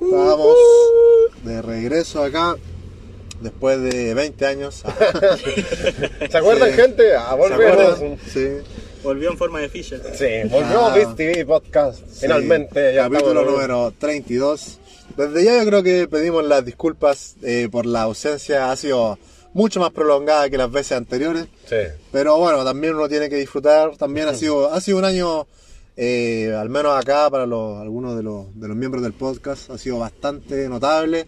Estamos de regreso acá después de 20 años. ¿Se acuerdan, Sí. gente? A ¿Se volver. acuerdan? Sí. Volvió en forma de Fisher. Sí, volvió Ah. TV Podcast. Finalmente, ya capítulo número 32. Desde ya yo creo que pedimos las disculpas eh, por la ausencia. Ha sido mucho más prolongada que las veces anteriores. Sí. Pero bueno, también uno tiene que disfrutar. También ha sido, ha sido un año, eh, al menos acá para los, algunos de los, de los miembros del podcast, ha sido bastante notable.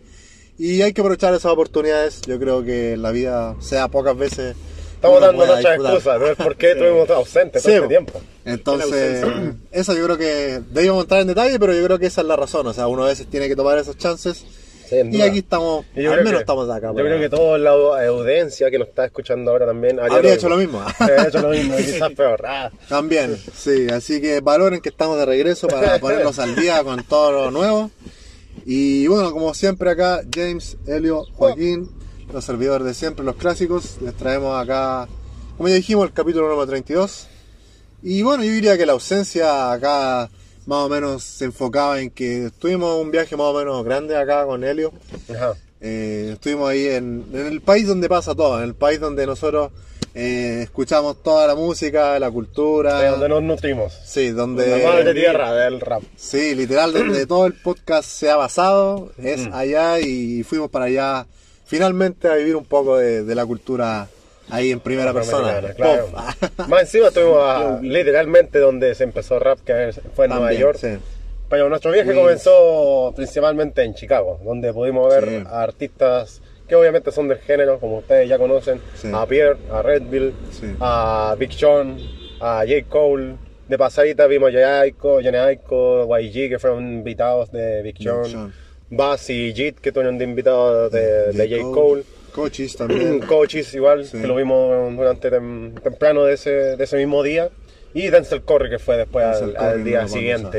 Y hay que aprovechar esas oportunidades. Yo creo que la vida, sea pocas veces. Estamos dando nuestras excusas, no es por qué estuvimos ausentes todo Sí, este tiempo. Entonces, eso yo creo que debíamos entrar en detalle, pero yo creo que esa es la razón. O sea, uno a veces tiene que tomar esos chances. Sin Y aquí estamos, Y al menos que- estamos acá. Yo para- creo que toda la audiencia que nos está escuchando ahora también Habría hecho lo mismo. Habría hecho lo mismo, quizás peor. Ah, También, sí, así que valoren que estamos de regreso para ponernos al día con todo lo nuevo. Y bueno, como siempre acá, James, Helio, Joaquín, los servidores de siempre, los clásicos, les traemos acá, como ya dijimos, el capítulo número 32. Y bueno, yo diría que la ausencia acá más o menos se enfocaba en que tuvimos un viaje más o menos grande acá con Helio. ajá. Eh, estuvimos ahí en, en el país donde pasa todo, en el país donde nosotros eh, escuchamos toda la música, la cultura. De donde nos nutrimos. Sí, donde. La madre tierra del rap. Sí, literal, donde todo el podcast se ha basado, es allá y fuimos para allá finalmente a vivir un poco de, de la cultura ahí en primera persona. Claro. Más encima estuvimos a- literalmente donde se empezó rap, que fue en Nueva York. sí. Pero nuestro viaje Queens. comenzó principalmente en Chicago, donde pudimos ver Sí. a artistas que obviamente son del género, como ustedes ya conocen, Sí. a Pierre, a Redville, a Big Sean, a J. Cole. De pasadita vimos a Jaico, Jenny Aiko, YG, que fueron invitados de Big Sean. Bass y Jit, que fueron de invitados de, de J. Cole. Coaches también. Coaches igual, Sí. que lo vimos durante tem- temprano de ese, de ese mismo día. Y Denzel Curry, que fue después al, al día siguiente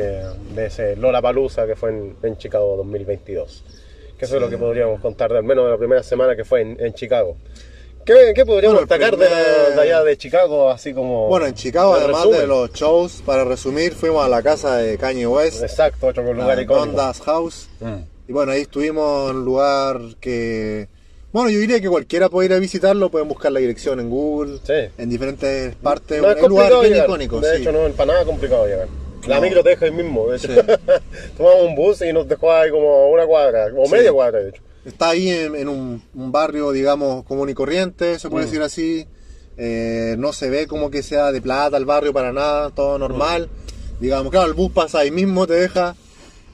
de ese Lollapalooza que fue en, en Chicago 2022. Que eso es lo que podríamos contar, de, al menos de la primera semana que fue en, en Chicago. ¿Qué, qué podríamos destacar de, primer- de allá de Chicago, así como... Bueno, en Chicago, además resumen? de los shows, para resumir, fuimos a la casa de Kanye West, Exacto, otro lugar a icónico. Donda's House. Mm. Y bueno, ahí estuvimos en un lugar que. Bueno, yo diría que cualquiera puede ir a visitarlo, pueden buscar la dirección en Google, Sí. en diferentes partes. No es es un lugar complicado bien llegar. icónico. De sí. hecho, no es para nada complicado llegar. La No. micro te deja ahí mismo. De hecho. Sí. Tomamos un bus y nos dejó ahí como una cuadra, o media cuadra, de hecho. Está ahí en, en un, un barrio, digamos, común y corriente, se Mm. puede decir así. Eh, no se ve como que sea de plata el barrio para nada, todo normal. Mm. Digamos, claro, el bus pasa ahí mismo, te deja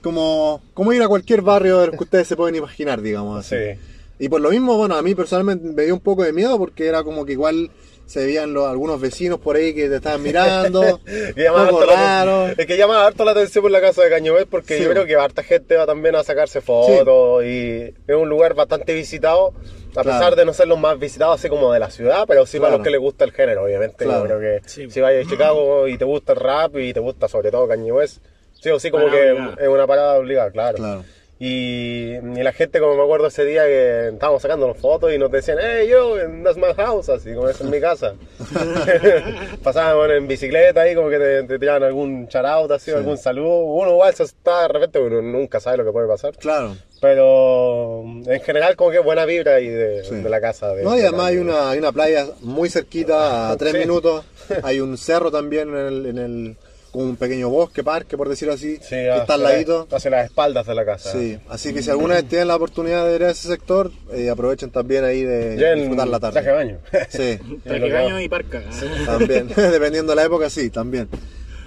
como, como ir a cualquier barrio del que ustedes se pueden imaginar, digamos así. Sí. Y por lo mismo, bueno, a mí personalmente me dio un poco de miedo porque era como que igual se veían los, algunos vecinos por ahí que te estaban mirando, poco la atención. Es que llama harto la atención por la casa de Cañovel porque Sí. yo creo que harta gente va también a sacarse fotos y es un lugar bastante visitado, a Claro. pesar de no ser los más visitados así como de la ciudad, pero sí para Claro. los que les gusta el género, obviamente. Claro. Yo creo que Sí. si vas a Chicago y te gusta el rap y te gusta sobre todo Kanye West, sí o sí como Parada que obligada. es una parada obligada, claro. Claro. Y, y la gente, como me acuerdo ese día que estábamos sacándonos fotos y nos decían, hey yo, that's my house, así como es en mi casa. Pasábamos en bicicleta ahí, como que te, te tiraban algún charauta, así, algún saludo. Uno igual se está de repente, uno nunca sabe lo que puede pasar. Claro. Pero en general, como que buena vibra ahí de, Sí. de la casa. De, No, y de además hay una, hay una playa muy cerquita, a tres Sí. minutos. Hay un cerro también en el, en el como un pequeño bosque, parque, por decirlo así, Sí, que está hacia al la- ladito. Hacia las espaldas de la casa. Sí, así que si alguna vez tienen la oportunidad de ir a ese sector, eh, aprovechen también ahí de Ya disfrutar la traje de tarde. baño. Sí, Traje baño y parca. también, dependiendo de la época, sí, también.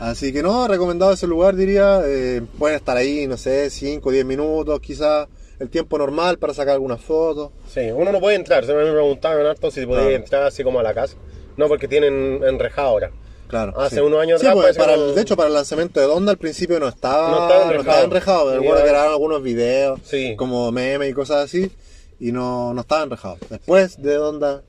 Así que no, recomendado ese lugar, diría. eh, pueden estar ahí, no sé, 5 o 10 minutos, quizás el tiempo normal para sacar algunas fotos. Sí, uno no puede entrar. Se me preguntaban harto si podía Claro. entrar así como a la casa. No, porque tienen enrejada ahora. Claro. Hace sí. unos años Sí, atrás pues, parece para que el- no- de hecho, para el lanzamiento de Donda al principio no estaba, No estaba no enrejado. estaba enrejado. Que grabaron algunos videos, Sí. como memes y cosas así, y no, no estaba enrejado. Después de Donda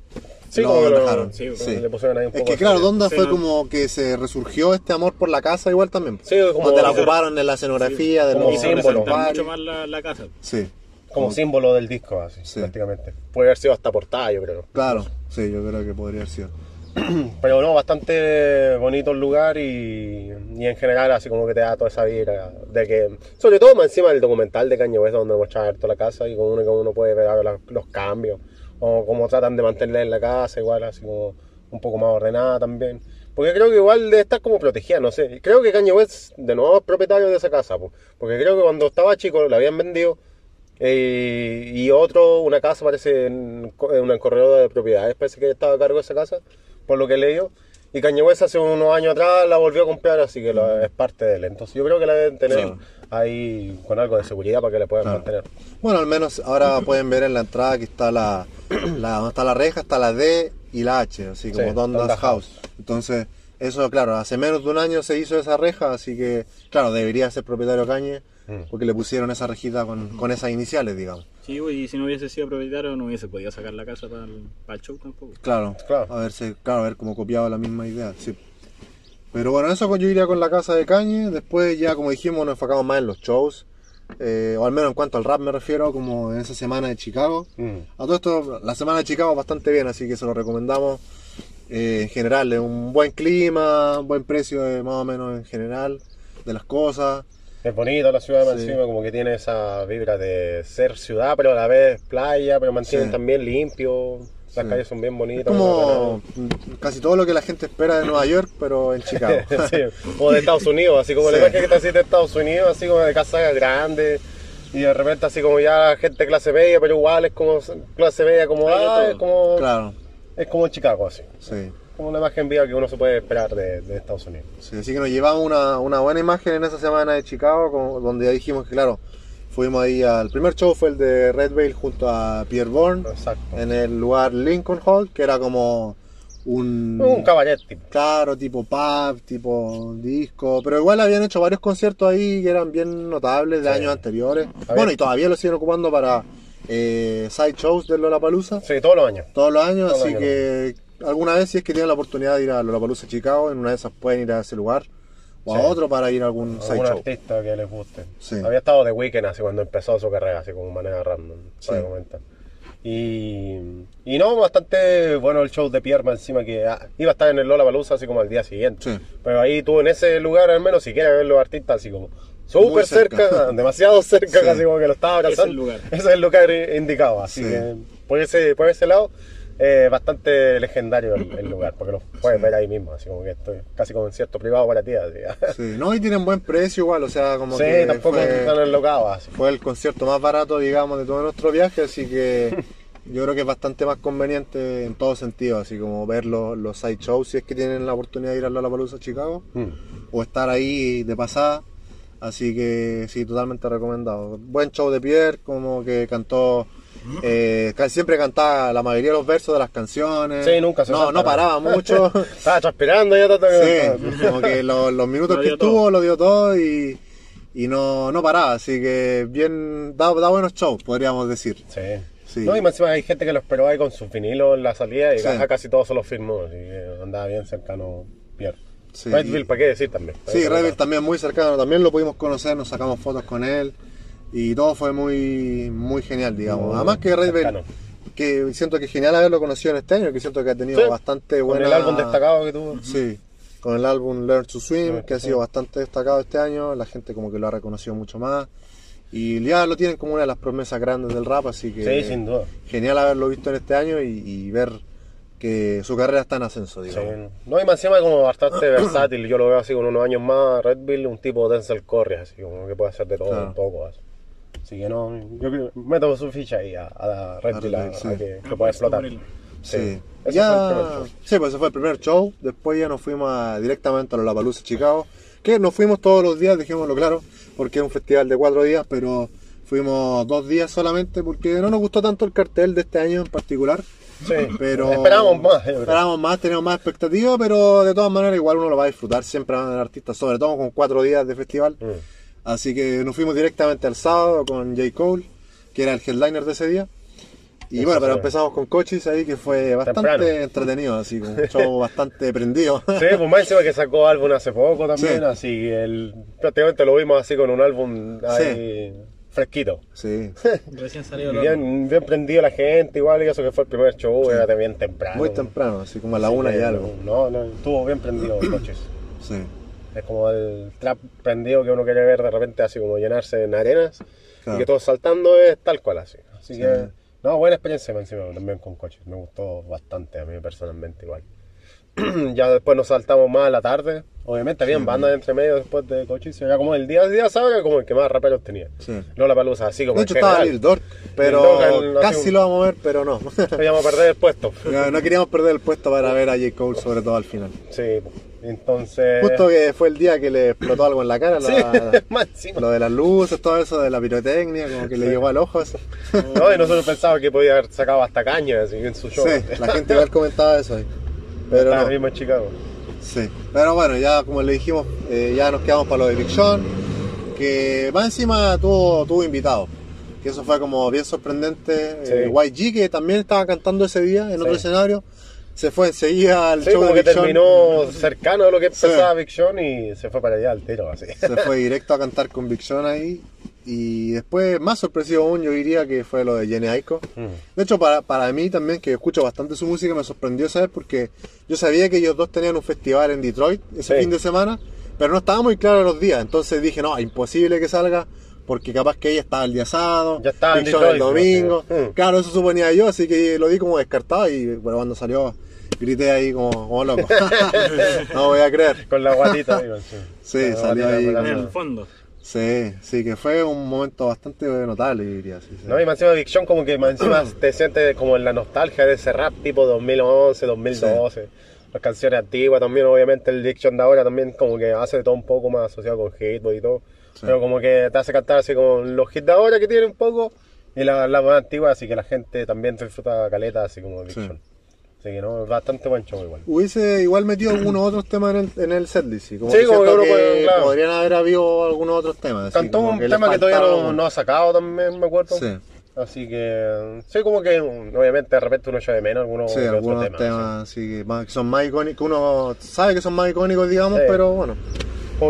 Sí, lo como que lo- enrejaron. sí, Sí. le pusieron ahí un Es poco que de claro. Donda Sí, fue no. como que se resurgió este amor por la casa igual también. Sí, como- Donde la ocuparon en la escenografía de como los, símbolo. de los Resaltar bares. mucho más la, la casa. Sí. como símbolo del disco, así, Sí. prácticamente. Puede haber sido hasta portada, yo creo. Claro, sí, yo creo que podría haber sido. Pero no, bastante bonito el lugar y, y en general así como que te da toda esa vibra de que, sobre todo más encima del documental de Kanye West donde muestra toda la casa y como uno, como uno puede ver los, cambios o cómo tratan de mantenerla en la casa igual así como un poco más ordenada también. Porque creo que igual debe estar como protegida, no sé. Creo que Kanye West de nuevo es propietario de esa casa, po. porque creo que cuando estaba chico la habían vendido eh, y otro, una casa parece en, en un corredor de propiedades, parece que estaba a cargo de esa casa, por lo que he leído. Y Kanye West hace unos años atrás la volvió a comprar, así que la- es parte de él. Entonces yo creo que la deben tener Claro. ahí con algo de seguridad para que la puedan Claro. mantener. Bueno, al menos ahora pueden ver en la entrada que está la, la donde está la reja, está la D y la H, así como Sí, Donda's Donda's House. House. Entonces, eso, claro, hace menos de un año se hizo esa reja, así que, claro, debería ser propietario Cañe, Mm. porque le pusieron esa rejita con, con esas iniciales, digamos. Sí, y si no hubiese sido propietario no hubiese podido sacar la casa para el, para el show tampoco. Claro, Claro. A ver, si- claro, haber como copiado la misma idea, sí. Pero bueno, eso yo iría con la casa de Cañe. Después ya, como dijimos, nos enfocamos más en los shows. eh, o al menos en cuanto al rap me refiero, como en esa semana de Chicago. Mm. A todo esto, la semana de Chicago bastante bien, así que se lo recomendamos. eh, en general, es un buen clima, un buen precio eh, más o menos en general de las cosas. Es bonita la ciudad Sí. encima, como que tiene esa vibra de ser ciudad, pero a la vez playa, pero mantienen Sí. también limpio. Las Sí. calles son bien Es bonitas. como casi todo lo que la gente espera de Nueva York, pero en Chicago. Sí, o de Estados Unidos, así como la imagen que está así de Estados Unidos, así como de casas grandes. Y de repente así como ya gente clase media, pero igual es como clase media como ah, es como claro, es como en Chicago así. sí. Como la imagen viva que uno se puede esperar de, de Estados Unidos. Sí, así que nos llevamos una, una buena imagen en esa semana de Chicago, como- donde ya dijimos que, claro, fuimos ahí al primer show, fue el de Red Veil junto a Pierre Bourne, Exacto. en el lugar Lincoln Hall, que era como un... Un cabaret tipo. Claro, tipo pub, tipo disco, pero igual habían hecho varios conciertos ahí que eran bien notables de Sí. años anteriores. Había- Bueno, y todavía lo siguen ocupando para eh, side shows de Lollapalooza Sí, todos los años. todos los años, Todos los así años. que alguna vez si es que tienen la oportunidad de ir a Lollapalooza Chicago, en una de esas pueden ir a ese lugar o a Sí. otro para ir a algún side Algún show. artista que les guste. Sí. Había estado de Weekend así cuando empezó su carrera, así como manera random, para Sí. comentar. Y, y no, bastante bueno el show de Pierre más encima que ah, iba a estar en el Lollapalooza así como al día siguiente. Sí. Pero ahí tú en ese lugar al menos si quieres ver los artistas así como súper cerca. cerca, demasiado cerca, Sí. casi como que lo estaba Ese es abrazando. el lugar. Ese es el lugar indicado, así Sí. que por ese, por ese lado eh, bastante legendario el, el lugar, porque lo puedes ver ahí mismo, así como que estoy casi como en cierto privado para ti. Sí, no, y tienen buen precio igual, o sea, como Sí, que tampoco fue, están enlocados. fue el concierto más barato, digamos, de todo nuestro viaje, así que yo creo que es bastante más conveniente en todo sentido, así como ver los, los side shows si es que tienen la oportunidad de ir a Lollapalooza Chicago Mm. o estar ahí de pasada. Así que sí, totalmente recomendado. Buen show de Pierre, como que cantó, eh, siempre cantaba la mayoría de los versos de las canciones. Sí, nunca se No, no paraba mucho. Estaba transpirando ya tanto que- sí, como que lo- los minutos Lo que estuvo todo. lo dio todo y, y no, no paraba. Así que bien, da, da buenos shows, podríamos decir. Sí. Sí. No, y más encima hay gente que lo esperó ahí con sus vinilos en la salida y Sí. ca- casi todos se los firmó. Así que andaba bien cercano Pierre. Sí, Redville, ¿para qué decir también? Sí, Rebel también muy cercano, también lo pudimos conocer, nos sacamos fotos con él y todo fue muy muy genial, digamos. Muy Además que Red cercano. que siento que es genial haberlo conocido en este año, que siento que ha tenido Sí, bastante Con buena... el álbum destacado que tuvo. Sí, con el álbum Learn to Swim, que ha sido bastante destacado este año, la gente como que lo ha reconocido mucho más y ya lo tienen como una de las promesas grandes del rap, así que Sí, sin duda. genial haberlo visto en este año y, y ver que su carrera está en ascenso, Sí. digamos. No, y más encima como bastante versátil. Yo lo veo así con unos años más. Redville, un tipo Denzel Curry, así como que puede hacer de todo Claro. un poco. Así. Así que no, yo meto su ficha ahí a, a Redville, a, Redville, sí. a que, que pueda explotar. Sí. Ese el Ya, sí, pues ese fue el primer show. Después ya nos fuimos a- directamente a la Lollapalooza Chicago. Que nos fuimos todos los días, dejémoslo claro, porque es un festival de cuatro días, pero fuimos dos días solamente porque no nos gustó tanto el cartel de este año en particular. Sí, Pero esperábamos más. Esperábamos más, teníamos más expectativas, pero de todas maneras igual uno lo va a disfrutar. Siempre van a haber artistas, sobre todo con cuatro días de festival. Mm. Así que nos fuimos directamente al sábado con J. Cole, que era el headliner de ese día. Y Eso bueno, pero empezamos con Cochis ahí, que fue bastante Temprano. entretenido, así, con un show bastante prendido. Sí, pues más encima que sacó álbum hace poco también, Sí. así el, prácticamente lo vimos así con un álbum ahí fresquito. Sí, Recién salido bien, bien prendido la gente, igual, y eso que fue el primer show, Sí. era bien temprano. muy temprano, así como a la Sí, una y algo. No, no, estuvo bien prendido los coches. Sí, Es como el trap prendido que uno quiere ver de repente así como llenarse en arenas Claro. y que todos saltando es tal cual así. Así Sí. que, no, buena experiencia encima también con coches. Me gustó bastante a mí personalmente igual. ya después nos saltamos más a la tarde. Obviamente habían bandas entre medio después de coches. Ya como el día día sábado como el que más raperos tenía. sí. No la palusa, así como De hecho estaba. Lil Durk, pero el- casi un- lo vamos a ver, pero no. A perder el puesto. no. no queríamos perder el puesto para ver a J. Cole, sobre todo al final. Sí, entonces... Justo que fue el día que le explotó algo en la cara, Sí, la- lo de las luces, todo eso de la pirotecnia, como que le llegó al ojo eso. No, y nosotros pensábamos que podía haber sacado hasta caña así en su show. Sí, la gente igual comentaba eso ahí. Pero Estaba no. mismo en Chicago. Sí, pero bueno, ya como le dijimos, eh, ya nos quedamos para lo de Big Sean, que más encima tuvo, tuvo invitado, que eso fue como bien sorprendente. Sí. Eh, YG, que también estaba cantando ese día en otro escenario, se fue enseguida al Sí, show de que Sean. terminó cercano a lo que empezaba Sí. Big Sean y se fue para allá al tiro, así. Se fue directo a cantar con Big Sean ahí. Y después, más sorpresivo aún, yo diría que fue lo de Jenny Aiko. Mm. De hecho, para, para mí también, que escucho bastante su música, me sorprendió saber porque yo sabía que ellos dos tenían un festival en Detroit ese Sí. fin de semana, pero no estaba muy claro los días. Entonces dije, no, imposible que salga porque capaz que ella estaba el día sábado, Ya estaba el domingo. ¿no? Sí. Claro, eso suponía yo, así que lo di como descartado y bueno, cuando salió grité ahí como, como loco. no voy a creer. Con la guatita, digo, sí. Sí, salió ahí En el fondo. Sí, sí, que fue un momento bastante notable, diría. Sí, sí. No, y más encima Sean como que más encima te sientes como en la nostalgia de ese rap tipo 2011, 2012. Las canciones antiguas también, obviamente el Sean de ahora también como que hace todo un poco más asociado con Hateboy y todo. Sí. Pero como que te hace cantar así como los hits de ahora que tiene un poco y la, la más antigua, así que la gente también disfruta caleta así como Big Sí. Sean. Así que no, bastante buen show igual. Hubiese igual metido algunos otros temas en el, en el setlist. sí, Como Sí, que como que puede, claro. podrían haber habido algunos otros temas. así Cantó un tema que todavía no, no ha sacado también, me acuerdo. Sí, Así que, sí, como que obviamente de repente uno echa de menos algunos sí, que algunos temas, temas sí, que que son más icónicos, que uno sabe que son más icónicos, digamos, Sí. pero bueno.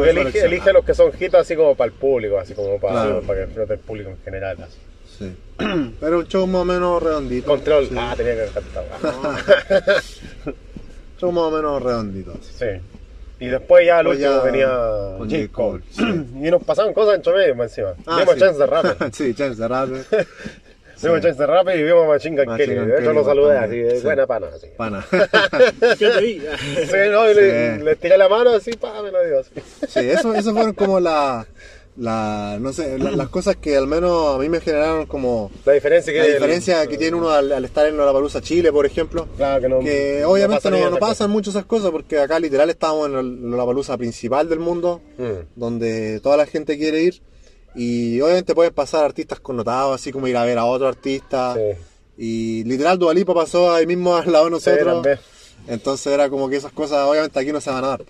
Elige, elige los que son hits así como para el público, así como para, Claro. para que disfrute el público en general. Así. Sí. Pero un show más o menos redondito. Control, Sí. ah, tenía que cantar. Show más o menos redondito. así. sí. Y después ya al último ya venía con J. J. Cole. Cole, y nos pasaban cosas entre medio más encima. Ah, vimos sí. Chance de Rapper. sí, Chance de Rapper. Vimos Chance de Rapper y vimos Machine Gun Kelly. Hecho Kelly lo saludé así, de sí. buena pana. Así. Pana. ¿Qué te vi? Sí, no, y le, Sí. le tiré la mano así, pa, me lo dio así. Sí, eso, eso fueron como la, la no sé, la- las cosas que al menos a mí me generaron como La diferencia que la diferencia que tiene uno al, al estar en Lollapalooza Chile, por ejemplo. Claro, que no. Que obviamente no, no pasan mucho esas cosas porque acá literal estamos en el- la palusa principal del mundo. Mm. donde toda la gente quiere ir. Y obviamente pueden pasar artistas connotados, así como ir a ver a otro artista. Sí. Y literal Dualipa pasó ahí mismo al lado de Sí, nosotros. también. Entonces era como que esas cosas obviamente aquí no se van a dar.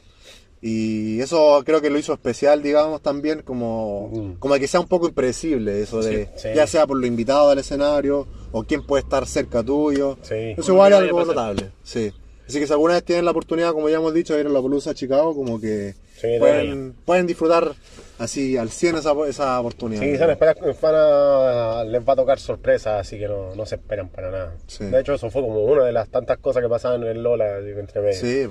Y eso creo que lo hizo especial, digamos, también como, Mm. como que sea un poco impredecible, eso de, Sí, sí. ya sea por lo invitado al escenario o quién puede estar cerca tuyo. Sí. Eso igual es algo a notable, sí. Así que si alguna vez tienen la oportunidad, como ya hemos dicho, de ir a la Polusa Chicago, como que Sí, pueden, pueden disfrutar así al 100 esa, esa oportunidad. Sí, se les, espera- va a tocar sorpresa, así que no, no se esperan para nada. Sí. De hecho, eso fue como una de las tantas cosas que pasaban en el Lola entre medio. Sí,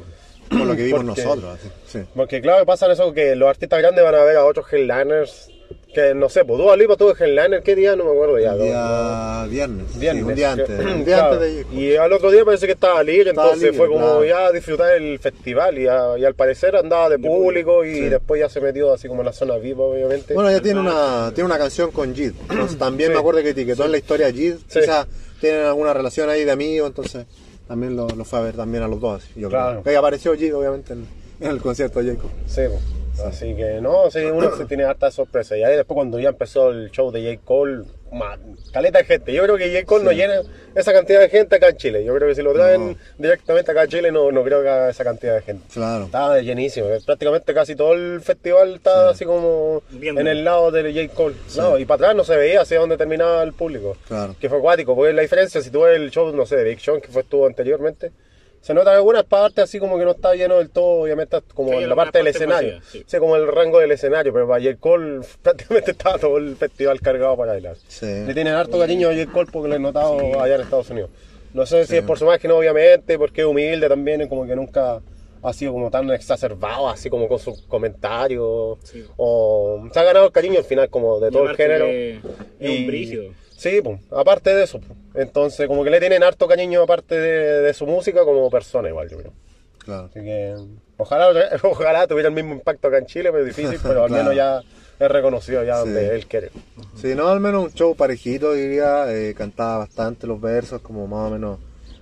como lo que vimos Porque- nosotros. así, sí. Porque claro, pasa eso que los artistas grandes van a ver a otros headliners que no sé, pues Dua Lipa tuvo headliner, ¿qué día? No me acuerdo ya. El día viernes, sí, Viernes. un día antes. Un día claro, antes de Y al otro día parece que estaba libre, Estaba entonces libre, fue como claro. ya a disfrutar el festival y, a- y al parecer andaba de público y Sí. después ya se metió así como en la zona viva, obviamente. Bueno, ya tiene una, tiene una canción con Jid. Entonces, también Sí. me acuerdo que etiquetó en la historia Jid. Sí. Quizás tienen alguna relación ahí de amigos, entonces también lo, lo fue a ver también a los dos. Yo Claro. creo. Que apareció Jid, obviamente, en, en el concierto de Jacob. Sí, pues. Así que no, sí, uno se tiene harta sorpresa. Y ahí después cuando ya empezó el show de J. Cole, man, caleta de gente. Yo creo que J. Cole no Sí. llena esa cantidad de gente acá en Chile. Yo creo que si lo traen No. directamente acá a Chile no, no creo que haga esa cantidad de gente. Claro. Estaba llenísimo, eh, prácticamente casi todo el festival estaba así como Viendo. en el lado de J. Cole. No, y para atrás no se veía hacia dónde terminaba el público. Claro. Que fue acuático, porque la diferencia, si tú ves el show, no sé, de Big Sean, que fue estuvo anteriormente, Se notan algunas partes así como que no está lleno del todo, obviamente como Sí, en la algunas parte del escenario. vacías, sí. Sí, como el rango del escenario, pero para J. Cole prácticamente estaba todo el festival cargado para bailar. Sí. Le tienen harto cariño a J. Cole porque lo he notado allá en Estados Unidos. No sé si es por su máquina, obviamente, porque es humilde también, como que nunca ha sido como tan exacerbado, así como con sus comentarios. Sí. O se ha ganado el cariño al final como de Y todo el género. Es Y- un brígido. Sí, pues, aparte de eso. Entonces, como que le tienen harto cariño aparte de, de su música como persona igual, yo creo. Claro. Así que ojalá, ojalá tuviera el mismo impacto acá en Chile, pero difícil, pero al Claro. menos ya es reconocido ya Sí. donde él quiere. Sí, no, al menos un show parejito, diría. eh, cantaba bastante los versos, como más o menos.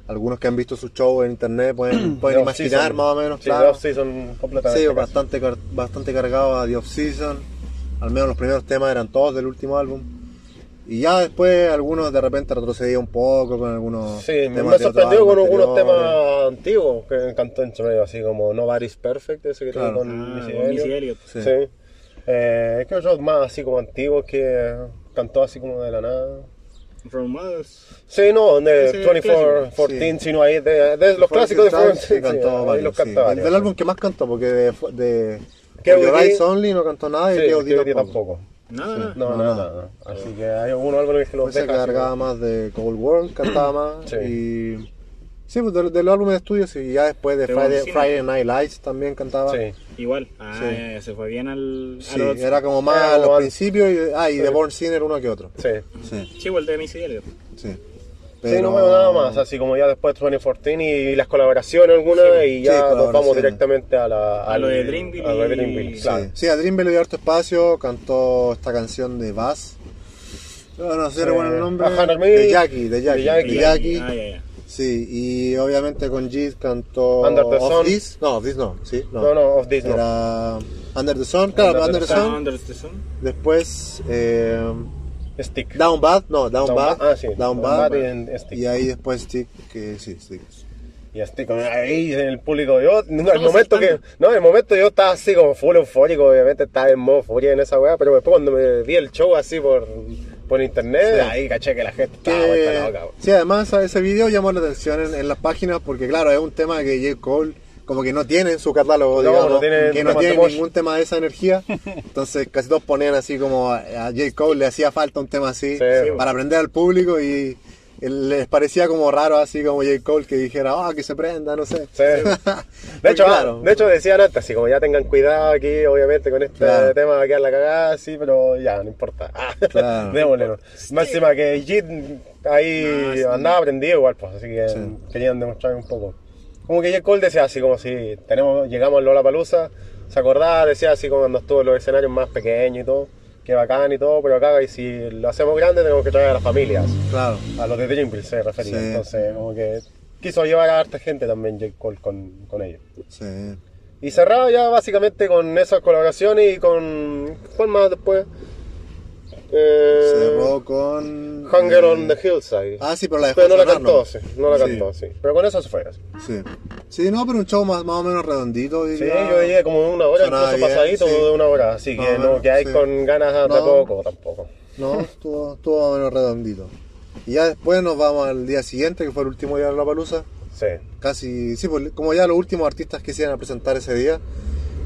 Algunos que han visto su show en internet pueden, pueden imaginar más o menos, Sí, claro. The Off-Season completamente. Sí, bastante, bastante cargado a The Off-Season. Al menos los primeros temas eran todos del último álbum. Y ya después algunos de repente retrocedía un poco con algunos Sí, me, temas me sorprendió con algunos temas antiguos que cantó en medio, así como Nobody's Perfect, ese que Claro. tiene con Ah, Missy Elliott. Sí. Sí. Eh, ¿Qué otros más así como antiguos que cantó así como de la nada? From Us. Sí, no, de Ese 24, clásico. 14, sino ahí, de, de los clásicos de Forest sí, cantó varios, los sí. canta Del- sí. álbum que más cantó, porque de, de de Rise Only no cantó nada y Sí. K.O.D. tampoco. tampoco. Nada, nada. No, No, nada, nada. Así que hay algunos álbumes que los Pues se deja así cargaba más de Cold World, cantaba más. Sí. Y. Sí, pues de, de los álbumes de estudio, sí. Y ya después de Friday, Night Lights también cantaba. Sí. Igual. Ah, Sí. se fue bien al. Sí, era como más al- principios. Y, ah, y Sí. de Born Sinner uno que otro. Sí. Sí, Sí, igual de Missy Elliott. sí. Sí, no veo nada más, así como ya después 2014 y las colaboraciones algunas Sí. y ya Sí, nos vamos directamente a la A lo de Dreamville a lo de y- Dreamville, Sí. claro. Sí. sí, a Dream le dio harto espacio, cantó esta canción de Bass. No, no sé Eh, bueno el nombre. Hunter Me, de Jackie, de Jackie. de Jackie. de Jackie. Ah. Sí, y obviamente con Jeet cantó Under the Off Sun. This. No, Off This no, sí. No, No, no, Off This no. Era Under the Sun, claro, Under Under, the Sun. Under the Sun. Después eh, Stick. Down Bad, no, Down, Down Bad. Bad, ah, sí, Down Down Bad. Bad y en Stick. Y ahí después Stick, que sí, Stick. Y Stick ahí en el público. Yo, no, el momento que. No, el momento yo estaba así como full eufórico, obviamente estaba en modo furia en esa weá, pero después cuando me vi el show así por, por internet, Sí. ahí caché que la gente Que- estaba vuelta loca. sí, además ese video llamó la atención en, en las páginas porque claro, es un tema que J. Cole como que no tiene en su catálogo, No, digamos, no tiene que no temas tiene de Mosh. ningún tema de esa energía. Entonces casi todos ponían así como a a J. Cole le hacía falta un tema así Sí. para aprender al público y les parecía como raro así como J. Cole que dijera, ah, que se prenda, no sé. Sí. De hecho, claro. de hecho decían antes, así como ya tengan cuidado aquí, obviamente con este Claro. tema va a quedar la cagada, sí, pero ya, no importa. Ah, Claro. Démosle, ¿no? Máxima que Jit ahí Ah, sí. andaba aprendido igual, pues, así que Sí. querían demostrar un poco. Como que J. Cole decía así como si tenemos, llegamos a Lollapalooza, se acordaba, decía así como cuando estuvo en los escenarios más pequeños y todo, que bacán y todo, pero acá y si lo hacemos grande tenemos que traer a las familias. Claro. A los de Dreamville se refería. Sí. Entonces, como que quiso llevar a harta gente también J. Cole con, con ellos. Sí. Y cerrado ya básicamente con esas colaboraciones y con. ¿Cuál más después? Eh, Cerró con. Hunger eh, on the Hillside. Ah, sí, pero la dejó Pero no la cantó, ¿no? sí. No la cantó, sí. Pero con eso se fue. Sí. Sí, no, pero un show más, más o menos redondito. Sí, yo diría como una hora, Sonaba incluso bien, pasadito sí. de una hora. Así que no menos, que hay sí. con ganas de No. poco tampoco. No, estuvo, estuvo más o menos redondito. Y ya después nos vamos al día siguiente, que fue el último día de la palusa. Sí. Casi, sí, pues, como ya los últimos artistas que se iban a presentar ese día,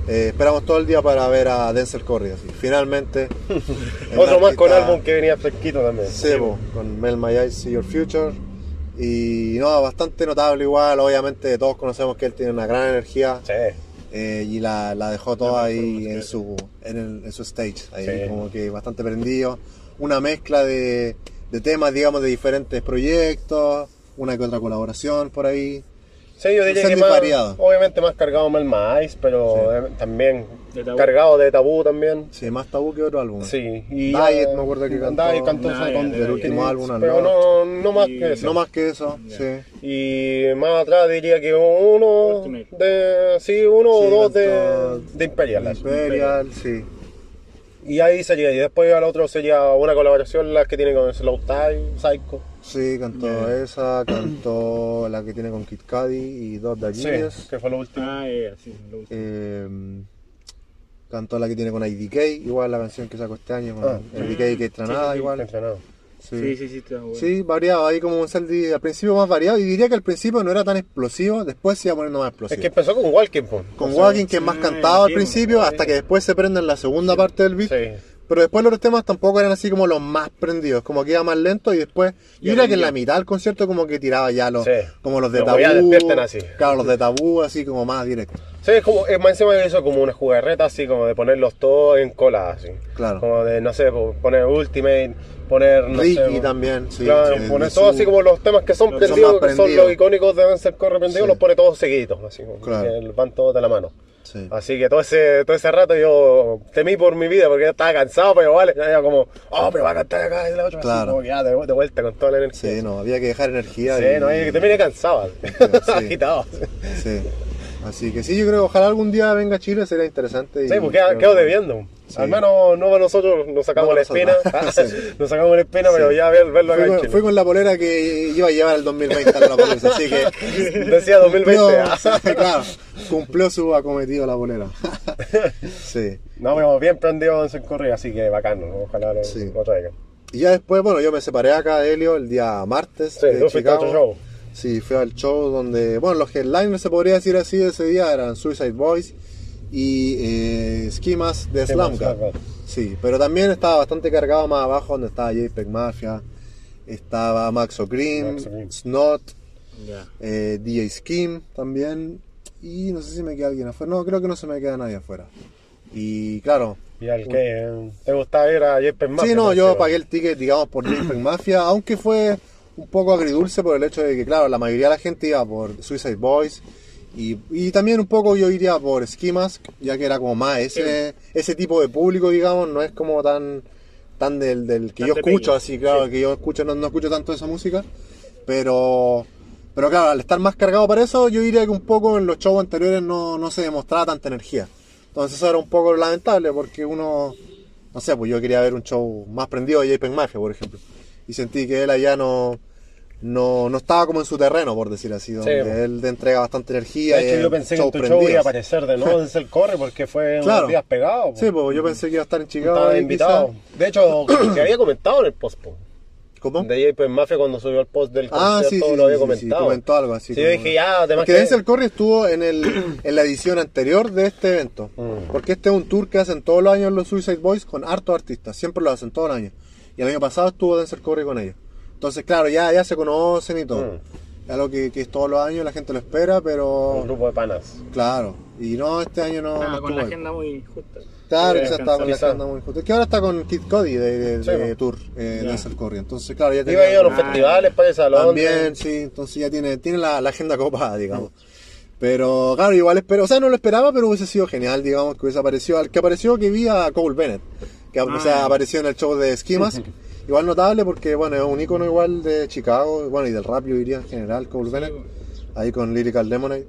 eh, esperamos todo el día para ver a Denzel Curry. Así. Finalmente. Otro más con álbum que venía fresquito también. Sebo, con Mel My Eyes See Your Future. Y no, bastante notable igual. Obviamente todos conocemos que él tiene una gran energía. Sí. eh, y la, la dejó toda ahí en su, en, el- en su stage. Ahí Sí. como que bastante prendido. Una mezcla de, de temas, digamos, de diferentes proyectos. Una que otra colaboración por ahí. Sí, yo diría que más, variado. obviamente más cargado Mel Ice, pero eh, también De cargado de tabú también. Sí, más tabú que otro álbum. Sí, y Diet, ya- me acuerdo que cantó- Diet cantó con- del último álbum, Pero no, no más Y- que eso. No más que eso, sí. Y más atrás diría que uno de. Sí, uno Sí, o dos de, de Imperial. Imperial, sí. Y ahí sería, y después al otro sería una colaboración la que tiene con Slow Time, Psycho. Sí, cantó esa, cantó la que tiene con Kid Cudi y dos de Sí, Genius. que fue lo último. Ah, ya, sí, lo último. Eh, cantó la que tiene con IDK, igual la canción que sacó este año con Ah. IDK que Tranada, Sí, sí, sí. igual. Sí, sí, sí, está bueno. Sí, variado, ahí como un Celdi al principio más variado y diría que al principio no era tan explosivo, después se iba poniendo más Es explosivo. que empezó con Walking, po. Con O sea, Walking que es más sí, cantado al sí, principio sí. hasta que después se prende en la segunda parte del beat. Sí. Pero después los temas tampoco eran así como los más prendidos, como que iba más lento y después, yo Ya diría que en la mitad del concierto como que tiraba ya los, Sí. como los de Los tabú. así. Claro, los de tabú así como más directos. Sí, es como, es más encima de eso como una jugarreta así, como de ponerlos todos en cola, así. Claro. Como de, no sé, po- poner Ultimate, poner, no Ricky sé, también, sí. Claro, sí, poner de todo su- así como los temas que son que prendidos, que son los icónicos de Dancer Core prendidos, Sí. los pone todos seguiditos, así como Claro. van todos de la mano. Sí. Así que todo ese, todo ese rato yo temí por mi vida porque ya estaba cansado, pero vale, ya era como, oh, pero va a cantar acá y la otra, así Claro. como que ya de, de vuelta con toda la energía. Sí, no, había que dejar energía. Sí, y- no, terminé cansado, Sí. agitado. Sí. Así que sí, yo creo que ojalá algún día venga a Chile, sería interesante. y Sí, porque quedo, quedo que- debiendo. Sí. Al menos no nosotros nos sacamos No la espina. Sí. nos sacamos la espina, Sí. pero ya ver, verlo acá Fui en con, Chile. fui con la polera que iba a llevar el 2020 a la polera, así que. Decía 2020. cumplió- ah. claro, cumplió su acometido la polera. sí. No, pero bien prendido en su correo, así que bacano. ¿no? Ojalá lo, Sí. lo traigan. Y ya después, bueno, yo me separé acá de Helio el día martes. Sí, de Chicago. show. Sí, fui al show donde, bueno, los headliners se podría decir así de ese día eran Suicide Boys y eh, Schemas de Sí, Slam Slam God. God. Sí, pero también estaba bastante cargado más abajo donde estaba JPEG Mafia, estaba Max O'Cream. Snot, Ya. eh, DJ Skim también y no sé si me queda alguien afuera. No, creo que no se me queda nadie afuera. Y claro, Y al que eh, te gustaba ir a JP Mafia. Sí, no, yo pagué el ticket, digamos, por JPEG Mafia, aunque fue un poco agridulce por el hecho de que, claro, la mayoría de la gente iba por Suicide Boys y, y también un poco yo iría por Ski Mask, ya que era como más ese, ese tipo de público, digamos, no es como tan tan del, del que Tan yo escucho, peña, así, claro, sí. que yo escucho, no, no escucho tanto esa música, pero... Pero claro, al estar más cargado para eso, yo diría que un poco en los shows anteriores no, no se demostraba tanta energía. Entonces eso era un poco lamentable porque uno, no sé, pues yo quería ver un show más prendido de JPEG Mafia, por ejemplo. Y sentí que él allá no, no, no estaba como en su terreno, por decir así, donde pues. él te entrega bastante energía. De y hecho, yo pensé que en tu show iba a aparecer de nuevo desde el corre porque fue Claro. unos días pegado. Sí, pues yo pensé que iba a estar en Chicago. Estaba ahí, invitado. quizá. De hecho, que había comentado en el post. po. ¿Cómo? De JP Mafia cuando subió el post del Ah, concierto sí, sí, lo había sí, sí, comentado. comentó algo así. Sí, yo como- dije ya, además Porque Denzel Curry estuvo en, el, en la edición anterior de este evento. Mm. Porque este es un tour que hacen todos los años los Suicide Boys con hartos artistas. Siempre lo hacen todos los años. Y el año pasado estuvo Denzel Curry con ellos. Entonces, claro, ya, ya se conocen y todo. Mm. Es algo que, que es todos los años, la gente lo espera, un pero grupo de panas. claro. Y no, este año no, Nada, no con la agenda muy justa. Claro, quizás estaba con la agenda muy justa. Es que ahora está con Kid Cody de, de- Sí, de tour, eh, Ya. Denzel Curry. Entonces, claro, ya Iba a ir a los Ah, festivales, parece, a Londres. también, sí, entonces ya tiene, tiene la, la agenda copada, digamos. Pero claro, igual espero, o sea, no lo esperaba, pero hubiese sido genial, digamos, que hubiese aparecido, al que apareció que vi a Cole Bennett, que o sea, Ah. apareció en el show de Ski Mask. igual notable porque, bueno, es un icono igual de Chicago, bueno, y del rap yo diría en general, Cole Bennett, ahí con Lyrical Lemonade.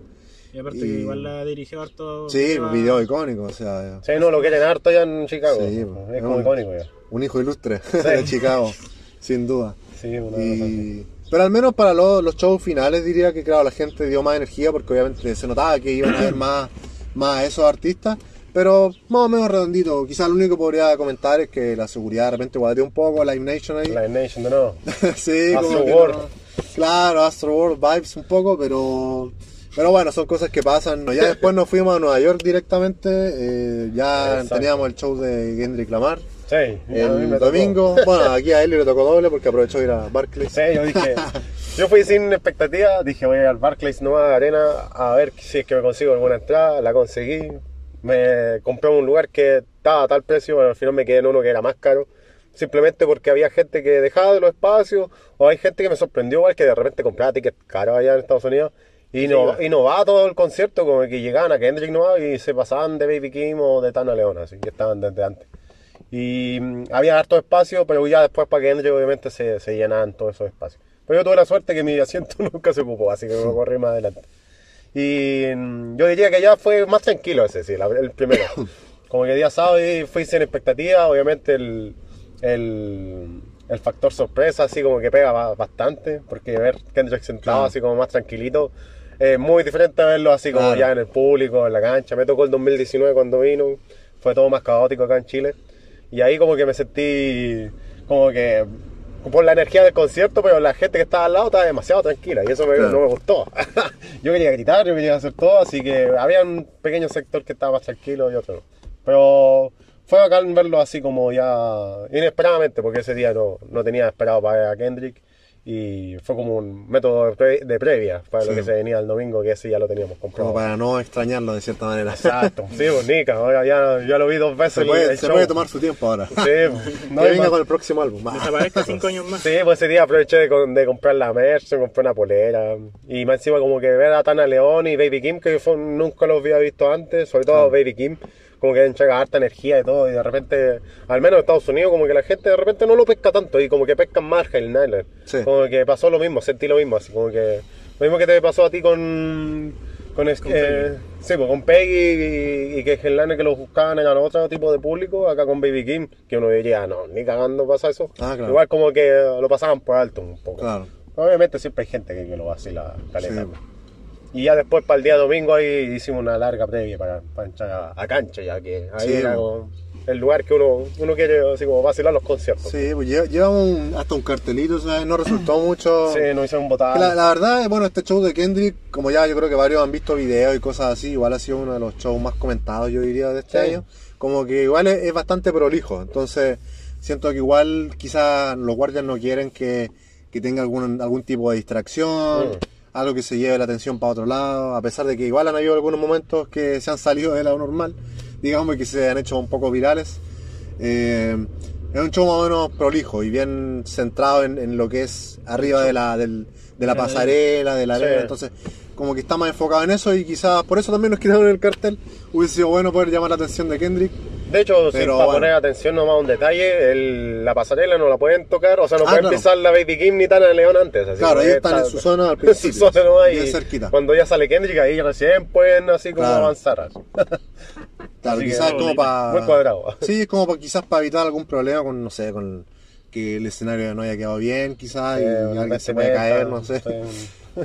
Y aparte Y- que igual la dirigió harto. Sí, un video icónico, o sea, Sí, no, lo quieren harto ya en Chicago. Sí, es po. como un- icónico ya. un hijo ilustre de Chicago, sin duda. Sí, una. Y... Pero al menos para los, los shows finales diría que claro, la gente dio más energía porque obviamente se notaba que iban a ver más, más a esos artistas. Pero más o menos redondito. Quizás lo único que podría comentar es que la seguridad de repente guardió un poco, Live Nation ahí. Live Nation de nuevo. sí, Astro como World. no- Claro, Astro World vibes un poco, pero pero bueno, son cosas que pasan. Ya después nos fuimos a Nueva York directamente. eh, ya Exacto. teníamos el show de Kendrick Lamar. Sí, a El domingo, bueno, aquí a él le tocó doble porque aprovechó ir a Barclays. Sí, yo dije. Yo fui sin expectativa, dije voy al Barclays Nueva Arena a ver si es que me consigo alguna entrada, la conseguí. Me compré un lugar que estaba a tal precio, pero al final me quedé en uno que era más caro. Simplemente porque había gente que dejaba de los espacios, o hay gente que me sorprendió igual que de repente compraba tickets caros allá en Estados Unidos. Y no, y no va todo el concierto, como que llegaban a Kendrick no va y se pasaban de Baby Kim o de Tana Leona, así que estaban desde antes. Y mm, había harto espacio, pero ya después para Kendrick obviamente se, se llenaban todos esos espacios. Pero yo tuve la suerte que mi asiento nunca se ocupó, así que me corrí más adelante. Y mm, yo diría que ya fue más tranquilo ese, sí, la- el primero. Como que día sábado fui sin expectativa, obviamente el, el, el factor sorpresa así como que pega ba- bastante, porque ver Kendrick sentado Claro. así como más tranquilito, es muy diferente a verlo así como Claro. ya en el público, en la cancha. Me tocó el 2019 cuando vino, fue todo más caótico acá en Chile. Y ahí como que me sentí como que por la energía del concierto, pero la gente que estaba al lado estaba demasiado tranquila y eso me- Claro. no me gustó. yo quería gritar, yo quería hacer todo, así que había un pequeño sector que estaba más tranquilo y otro no. Pero fue bacán verlo así como ya inesperadamente, porque ese día no, no tenía esperado para ver a Kendrick y fue como un método de, pre- de previa para lo que se venía el domingo, que ese ya lo teníamos comprado. Como para no extrañarlo de cierta manera. Exacto, sí, bonita, ahora ya, ya lo vi dos veces Se puede, el se show. puede tomar su tiempo ahora. Sí, no, que venga más- con el próximo álbum. Desaparezca cinco años más. Sí, pues ese día aproveché de, comprar la merch, compré una polera. Y más encima como que ver a Tana León y Baby Kim, que son- nunca los había visto antes, sobre todo Baby Kim, como que entrega harta energía y todo. Y de repente, al menos en Estados Unidos, como que la gente de repente no lo pesca tanto y como que pescan más el Nyler. Sí. Como que pasó lo mismo, sentí lo mismo, así como que... Lo mismo que te pasó a ti con... Con, es- eh, sí, pues con Peggy y, y que el Liner que los buscaban eran otro tipo de público, acá con Baby Kim, que uno diría, no, ni cagando pasa eso. Ah, claro. Igual como que lo pasaban por alto un poco. Claro. Obviamente siempre hay gente que, que lo vacila caleta. Sí. Y ya después para el día domingo ahí hicimos una larga previa para, para entrar a, a cancha, ya que ahí Sí, era como el lugar que uno, uno quiere así como vacilar los conciertos. Sí, pues lle- llevamos un- hasta un cartelito, ¿sabes? No resultó mucho. Sí, nos hicieron botar. La, la verdad, bueno, este show de Kendrick, como ya yo creo que varios han visto videos y cosas así, igual ha sido uno de los shows más comentados, yo diría, de este Sí. año. Como que igual es, es bastante prolijo. Entonces, siento que igual quizás los guardias no quieren que, que tenga algún, algún tipo de distracción, Mm. Algo que se lleve la atención para otro lado, a pesar de que igual han habido algunos momentos que se han salido de lo normal, digamos, y que se han hecho un poco virales. Eh, es un show más o menos prolijo y bien centrado en, en lo que es arriba de la, del- de la pasarela, de la arena. Entonces, como que está más enfocado en eso y quizás por eso también nos quitaron el cartel. Hubiese sido bueno poder llamar la atención de Kendrick. De hecho, Pero para bueno. poner atención nomás a un detalle, el- la pasarela no la pueden tocar, o sea, no Ah, pueden claro. pisar la Baby Kim ni Tana León antes. Así Claro, ahí están en su zona al en su principio, zona nomás, bien y cerquita. Cuando ya sale Kendrick, ahí recién pueden así como Claro. avanzar. así. Claro, Así quizás muy como bonito, para. muy cuadrado. Sí, es como para quizás para evitar algún problema con, no sé, con que el escenario no haya quedado bien, quizás, y alguien se puede caer, no sé. sí.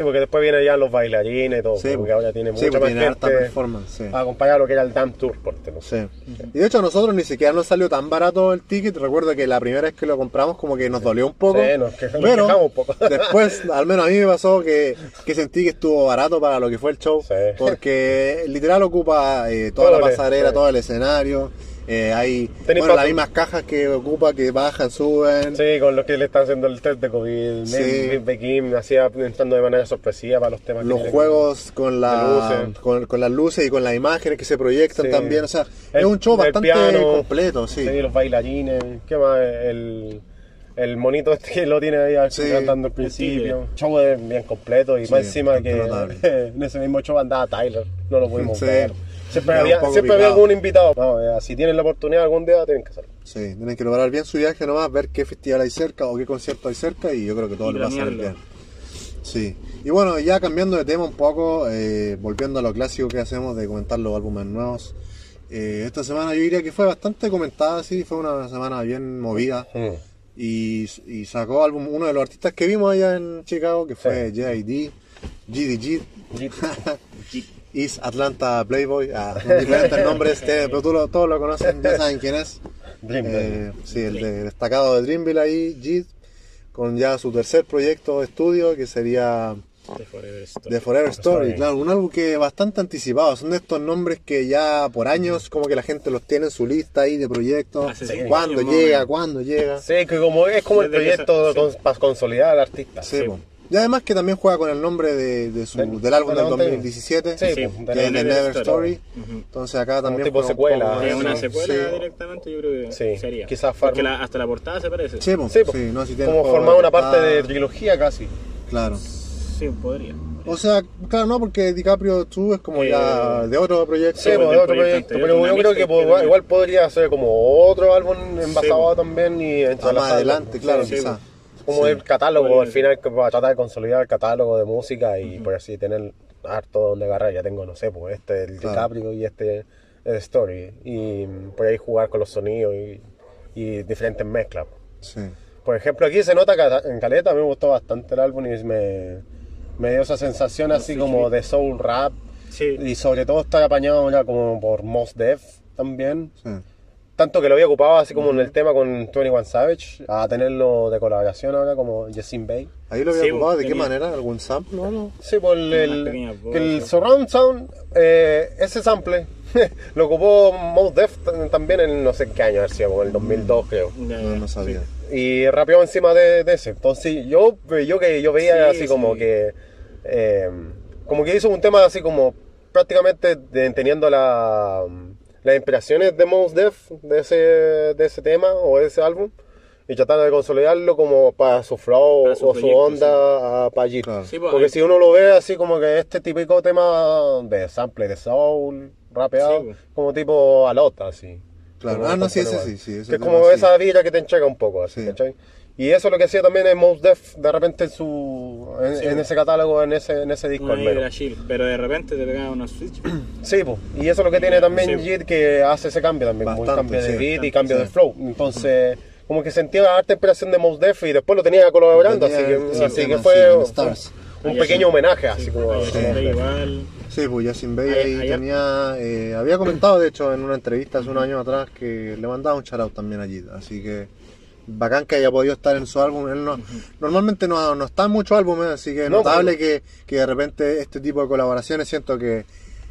Sí, porque después vienen ya los bailarines y todo, Sí, porque ahora tiene sí, mucha porque más tiene gente performance, sí. a comparar lo que era el Damn Tour, por ejemplo. Sí. Y de hecho a nosotros ni siquiera nos salió tan barato el ticket. Recuerdo que la primera vez que lo compramos como que nos dolió un poco. Nos quej- nos pero quejamos un poco. después, al menos a mí me pasó que, que sentí que estuvo barato para lo que fue el show. Porque literal ocupa eh, toda la el- pasarela, todo el escenario. Eh, hay bueno, las mismas cajas que ocupa, que bajan, suben. Sí, con los que le están haciendo el test de COVID. Sí. Bekim hacía entrando de manera sorpresiva para los temas que los juegos con, la, luces. con, con las luces y con las imágenes que se proyectan Sí. también. O sea, El- es un show el bastante piano. completo, sí. Sí, los bailarines. ¿Qué más? El, el monito este que lo tiene ahí Sí. cantando al principio. Show es bien completo y Sí, más encima que en ese mismo show andaba Tyler. No lo pudimos Sí. ver. Siempre, había, siempre había algún invitado. No, eh, si tienen la oportunidad algún día, tienen que hacerlo. Sí, tienen que lograr bien su viaje nomás, ver qué festival hay cerca o qué concierto hay cerca y yo creo que todo le va a salir bien. Sí. Y bueno, ya cambiando de tema un poco, eh, volviendo a lo clásico que hacemos de comentar los álbumes nuevos. eh, esta semana yo diría que fue bastante comentada, sí, fue una semana bien movida. Mm. Y, y sacó álbum uno de los artistas que vimos allá en Chicago, que fue J.I.D., GDG, East Atlanta Playboy, ah, con diferentes nombres, que- pero tú lo- todos lo conocen, ya saben quién es. Dreamville. Eh, sí, el de- destacado de Dreamville ahí, Jid, con ya su tercer proyecto de estudio, que sería The Forever Story. The Forever Story. Story. Claro, un álbum que es bastante anticipado. Son de estos nombres que ya por años, como que la gente los tiene en su lista ahí de proyectos. Cinco ¿Cuándo llega? ¿Cuándo llega? Sí, que como, es como el Desde proyecto sí. con- para consolidar al artista. Sí, Sí. Y además que también juega con el nombre de, de su, Del- del álbum del del anterior. 2017, Sí, Sí, pues, que de es la- The Never Story. Entonces acá también tipo un secuela. Es Ah, una secuela Sí. directamente, yo creo que Sí, sería. quizás Porque la- hasta la portada se parece. Sí, pues, Sí, no, si tiene como formar una parte de trilogía casi. Claro. Sí, podría. O sea, claro, no, porque DiCaprio 2 es como Eh, ya de otro proyecto. Sí, pues, pues, de otro proyecto pero yo creo que igual podría ser como otro álbum envasado pues. también y Ah, más adelante, claro, Sí, quizá. Como Sí. el catálogo Podría al final que para tratar de consolidar el catálogo de música y por así tener harto donde agarrar. Ya tengo, no sé, pues este el Claro. DiCaprio y este el Story. Y por ahí jugar con los sonidos y, y diferentes mezclas. Sí. Por ejemplo, aquí se nota que en Caleta me gustó bastante el álbum y me, me dio esa sensación así sí, como sí. de soul rap Sí. y sobre todo estar apañado ya como por Mos Def también. Tanto que lo había ocupado así como en el tema con 21 Savage, a tenerlo de colaboración ahora como Jessin Bay. Ahí lo había Sí, ocupado, ¿de tenía- qué manera? ¿Algún sample o algo? Sí, por el, Unas el, que el voces. surround sound, eh, ese sample, lo ocupó Mos Def también en no sé qué año, a ver si como en el 2002 creo. Ya, No, no sabía. Y rapeó encima de, de ese. Entonces yo, yo que yo veía Sí, así como que eh, como que hizo un tema así como prácticamente de- teniendo la, las inspiraciones de Mos Def de ese, de ese tema o de ese álbum y tratando de consolidarlo como para su flow Para su o su proyecto, onda a- para allí. Claro. Sí, pues, Porque hay- si uno lo ve así como que este típico tema de sample de soul, rapeado, Sí, pues. como tipo alota así. Claro. Ah, no, sí, ese sí, sí, Que es como sí. esa villa que te encheca un poco, así, Sí. ¿cachai? Y eso es lo que hacía también en Mos Def, de repente en su en, Sí, en pues. ese catálogo, en ese, en ese disco al menos. chill, pero de repente te pegaba una switch. Sí, pues. Y eso es lo que tiene también Sí. Jit, que hace ese cambio también, Bastante, cambio de beat y cambio Sí. de flow. Entonces, como que sentía harta inspiración de Mos Def y después lo tenía colaborando, Tenía así que, así que fue un, pequeño sí. homenaje, así como... Está igual. Sí, pues ahí hay- tenía. eh, había comentado, de hecho, en una entrevista hace unos años atrás que le mandaba un shoutout también allí. Así que bacán que haya podido estar en su álbum. Él no, Normalmente no, no está en muchos álbumes, así que es No, notable pero- que, que de repente este tipo de colaboraciones siento que,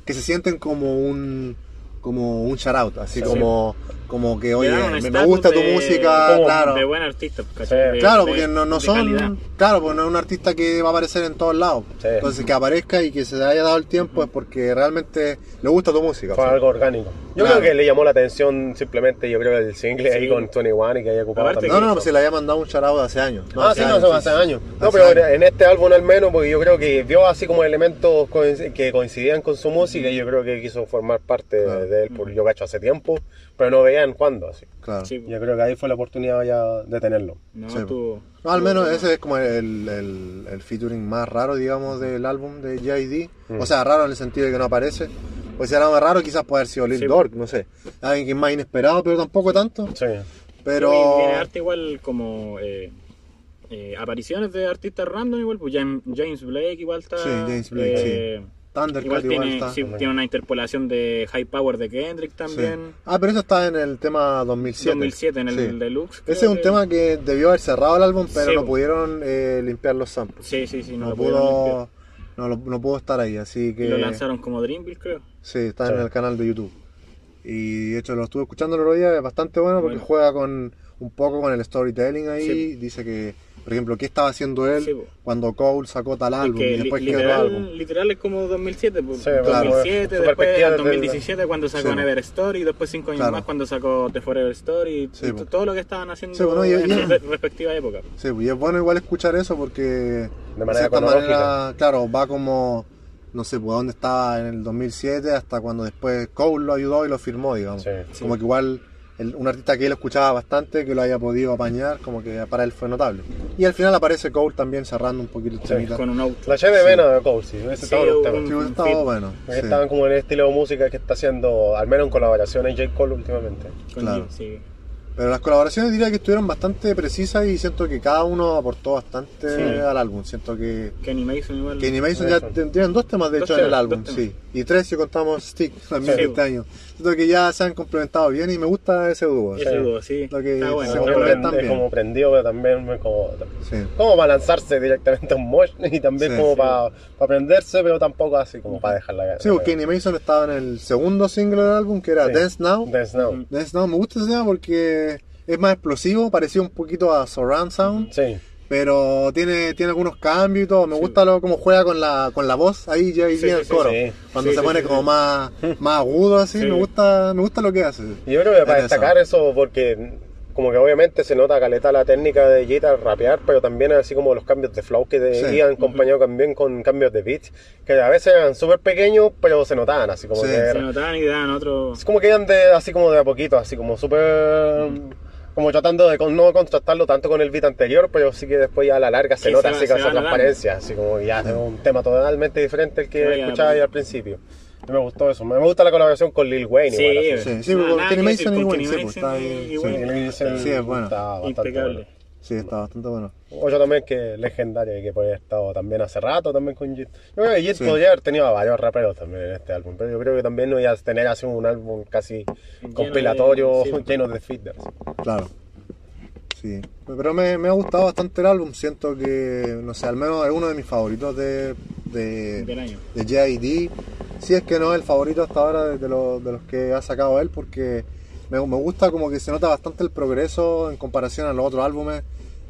que se sienten como un como un shoutout, así Sí. como, como que, oye, me, me gusta tu de- música, como claro. De buen artista, ¿cachai? Sí. De- Claro, de- porque no, no de son. calidad. Claro, pues no es un artista que va a aparecer en todos lados. Sí. Entonces, que aparezca y que se haya dado el tiempo es porque realmente le gusta tu música. Fue o sea. algo orgánico. Yo Claro. creo que le llamó la atención simplemente, yo creo, el single ahí Sí. con 21 y que haya ocupado también. No, no, pues se le había mandado un charado hace años. ah, sí, no, eso hace años. No, Hace pero años. en este álbum al menos, porque yo creo que vio así como elementos que coincidían con su música y yo creo que quiso formar parte Claro. de él, porque yo cacho hace tiempo, pero no veían cuándo así. Claro. Sí, Yo creo que ahí fue la oportunidad ya de tenerlo. no, Sí, tuvo- No, al menos ese es como el, el, el featuring más raro, digamos, del álbum de J.I.D. Mm. O sea, raro en el sentido de que no aparece. Pues si era más raro, quizás puede haber sido Lil Sí. Durk, no sé. Alguien que es más inesperado, pero tampoco tanto. Sí. Pero. Sí, Viene arte igual como eh, eh, apariciones de artistas random igual, pues James, James Blake igual está. Sí, James Blake, eh, Thundercat Igual igual, tiene, está. sí, tiene una interpolación de High Power de Kendrick Sí. también. Ah, pero eso está en el tema 2007. 2007 en el Sí. Deluxe. Ese es un que- tema que debió haber cerrado el álbum, pero Sí, no pudieron eh, limpiar los samples. Sí, sí, sí, no, no lo pudo, no, lo- no pudo estar ahí, así que lo lanzaron como Dreamville, creo. sí, está en el canal de YouTube. Y de hecho lo estuve escuchando el otro día, es bastante bueno porque Bueno. juega con un poco con el storytelling ahí. Sí. Dice que, por ejemplo, qué estaba haciendo él Sí, cuando Cole sacó tal álbum que y li- después qué otro álbum. literal, literal es como 2007, pues, Sí, claro. 2007, Su después perspectiva al desde 2017 cuando sacó Sí, Never Story, después 5 años Claro. más cuando sacó The Forever Story, Sí, y todo lo que estaban haciendo Sí, bueno, y- en y- su re- respectiva época. Sí, pues, y es bueno igual escuchar eso porque de, manera cierta cronológica. manera, claro, va como, no sé, pues dónde estaba en el 2007 hasta cuando después Cole lo ayudó y lo firmó, digamos. Sí. Como que igual el- un artista que él escuchaba bastante, que lo haya podido apañar, como que para él fue notable. Y al final aparece Cole también cerrando un poquito el Sí, temita. Con un auto. La eché de menos de Cole, sí. Ese Sí, estaba un un- tema. Sí, estaba fit. bueno. Sí. Estaban como en el estilo de música que está haciendo, al menos en colaboración en J. Cole últimamente. Con claro. sí. Pero las colaboraciones diría que estuvieron bastante precisas y siento que cada uno aportó bastante Sí. al álbum. Siento que Kenny Mason igual. Kenny Mason ya tienen dos temas de Dos hecho en el álbum, sí. Y tres si contamos Stick también Sí. este año. Siento que ya se han complementado bien y me gusta ese dúo. Ese Sí. dúo, sí. Lo que Está bueno. se complementan bien. como prendido, pero también como, Sí. como para lanzarse directamente a un mosh y también Sí. como Sí. para, para prenderse, pero tampoco así como para dejarla Sí, porque Kenny Mason estaba en el segundo single del álbum que era Sí. Dance Now. Dance Now. Dance Now me gusta ese tema porque es más explosivo, parecía un poquito a Surround Sound, Sí. Pero tiene, tiene algunos cambios y todo. Me gusta lo como juega con la, con la voz ahí ya ahí Sí, el coro. sí. Cuando Sí, se sí, pone sí, como sí. más, más agudo así, Sí. me gusta, me gusta lo que hace. Yo creo que para destacar eso, porque como que obviamente se nota caleta la técnica de Jita rapear, pero también así como los cambios de flow que de- Sí. iban acompañados también con cambios de beats, que a veces eran súper pequeños, pero se notaban así como Sí. que Se notaban y daban otro. es como que iban de, así como de a poquito, así como súper... Como tratando de con- no contrastarlo tanto con el beat anterior, pero sí que después ya a la larga se nota así se con esa va notando. transparencia, así como que ya es un tema totalmente diferente al que escuchaba ahí poquito. al principio. Me gustó eso. Me gusta la colaboración con Lil Wayne Sí, igual. Sí, sí, que Mason sí, pues, está ahí, sí. Es bueno. Impecable. Sí, está bastante bueno. Otro también que legendario y que puede haber estado también hace rato también con Jit. Yo creo que Jit Sí. podría haber tenido a varios raperos también en este álbum, pero yo creo que también no iba a tener así un álbum casi compilatorio, sí. lleno de feeders. Claro. Sí. Pero me, me ha gustado bastante el álbum. Siento que, no sé, al menos es uno de mis favoritos de, de, Del año. de J.I.D. Si es que no es el favorito hasta ahora de, de los, de los que ha sacado él, porque me, me gusta como que se nota bastante el progreso en comparación a los otros álbumes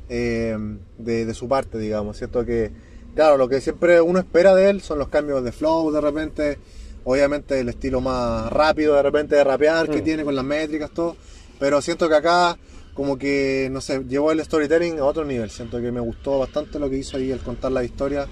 eh, de, de su parte, digamos. Siento que, claro, lo que siempre uno espera de él son los cambios de flow de repente, obviamente el estilo más rápido de repente de rapear que Mm. tiene con las métricas, todo. Pero siento que acá como que, no sé, llevó el storytelling a otro nivel. Siento que me gustó bastante lo que hizo ahí el contar la historia,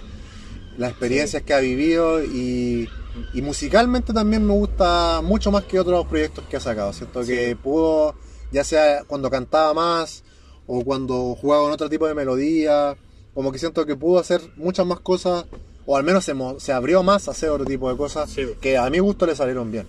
las experiencias que ha vivido y, y musicalmente también me gusta mucho más que otros proyectos que ha sacado. Siento que pudo, ya sea cuando cantaba más o cuando jugaba con otro tipo de melodía, como que siento que pudo hacer muchas más cosas o al menos se, se abrió más a hacer otro tipo de cosas Sí. que a mi gusto le salieron bien.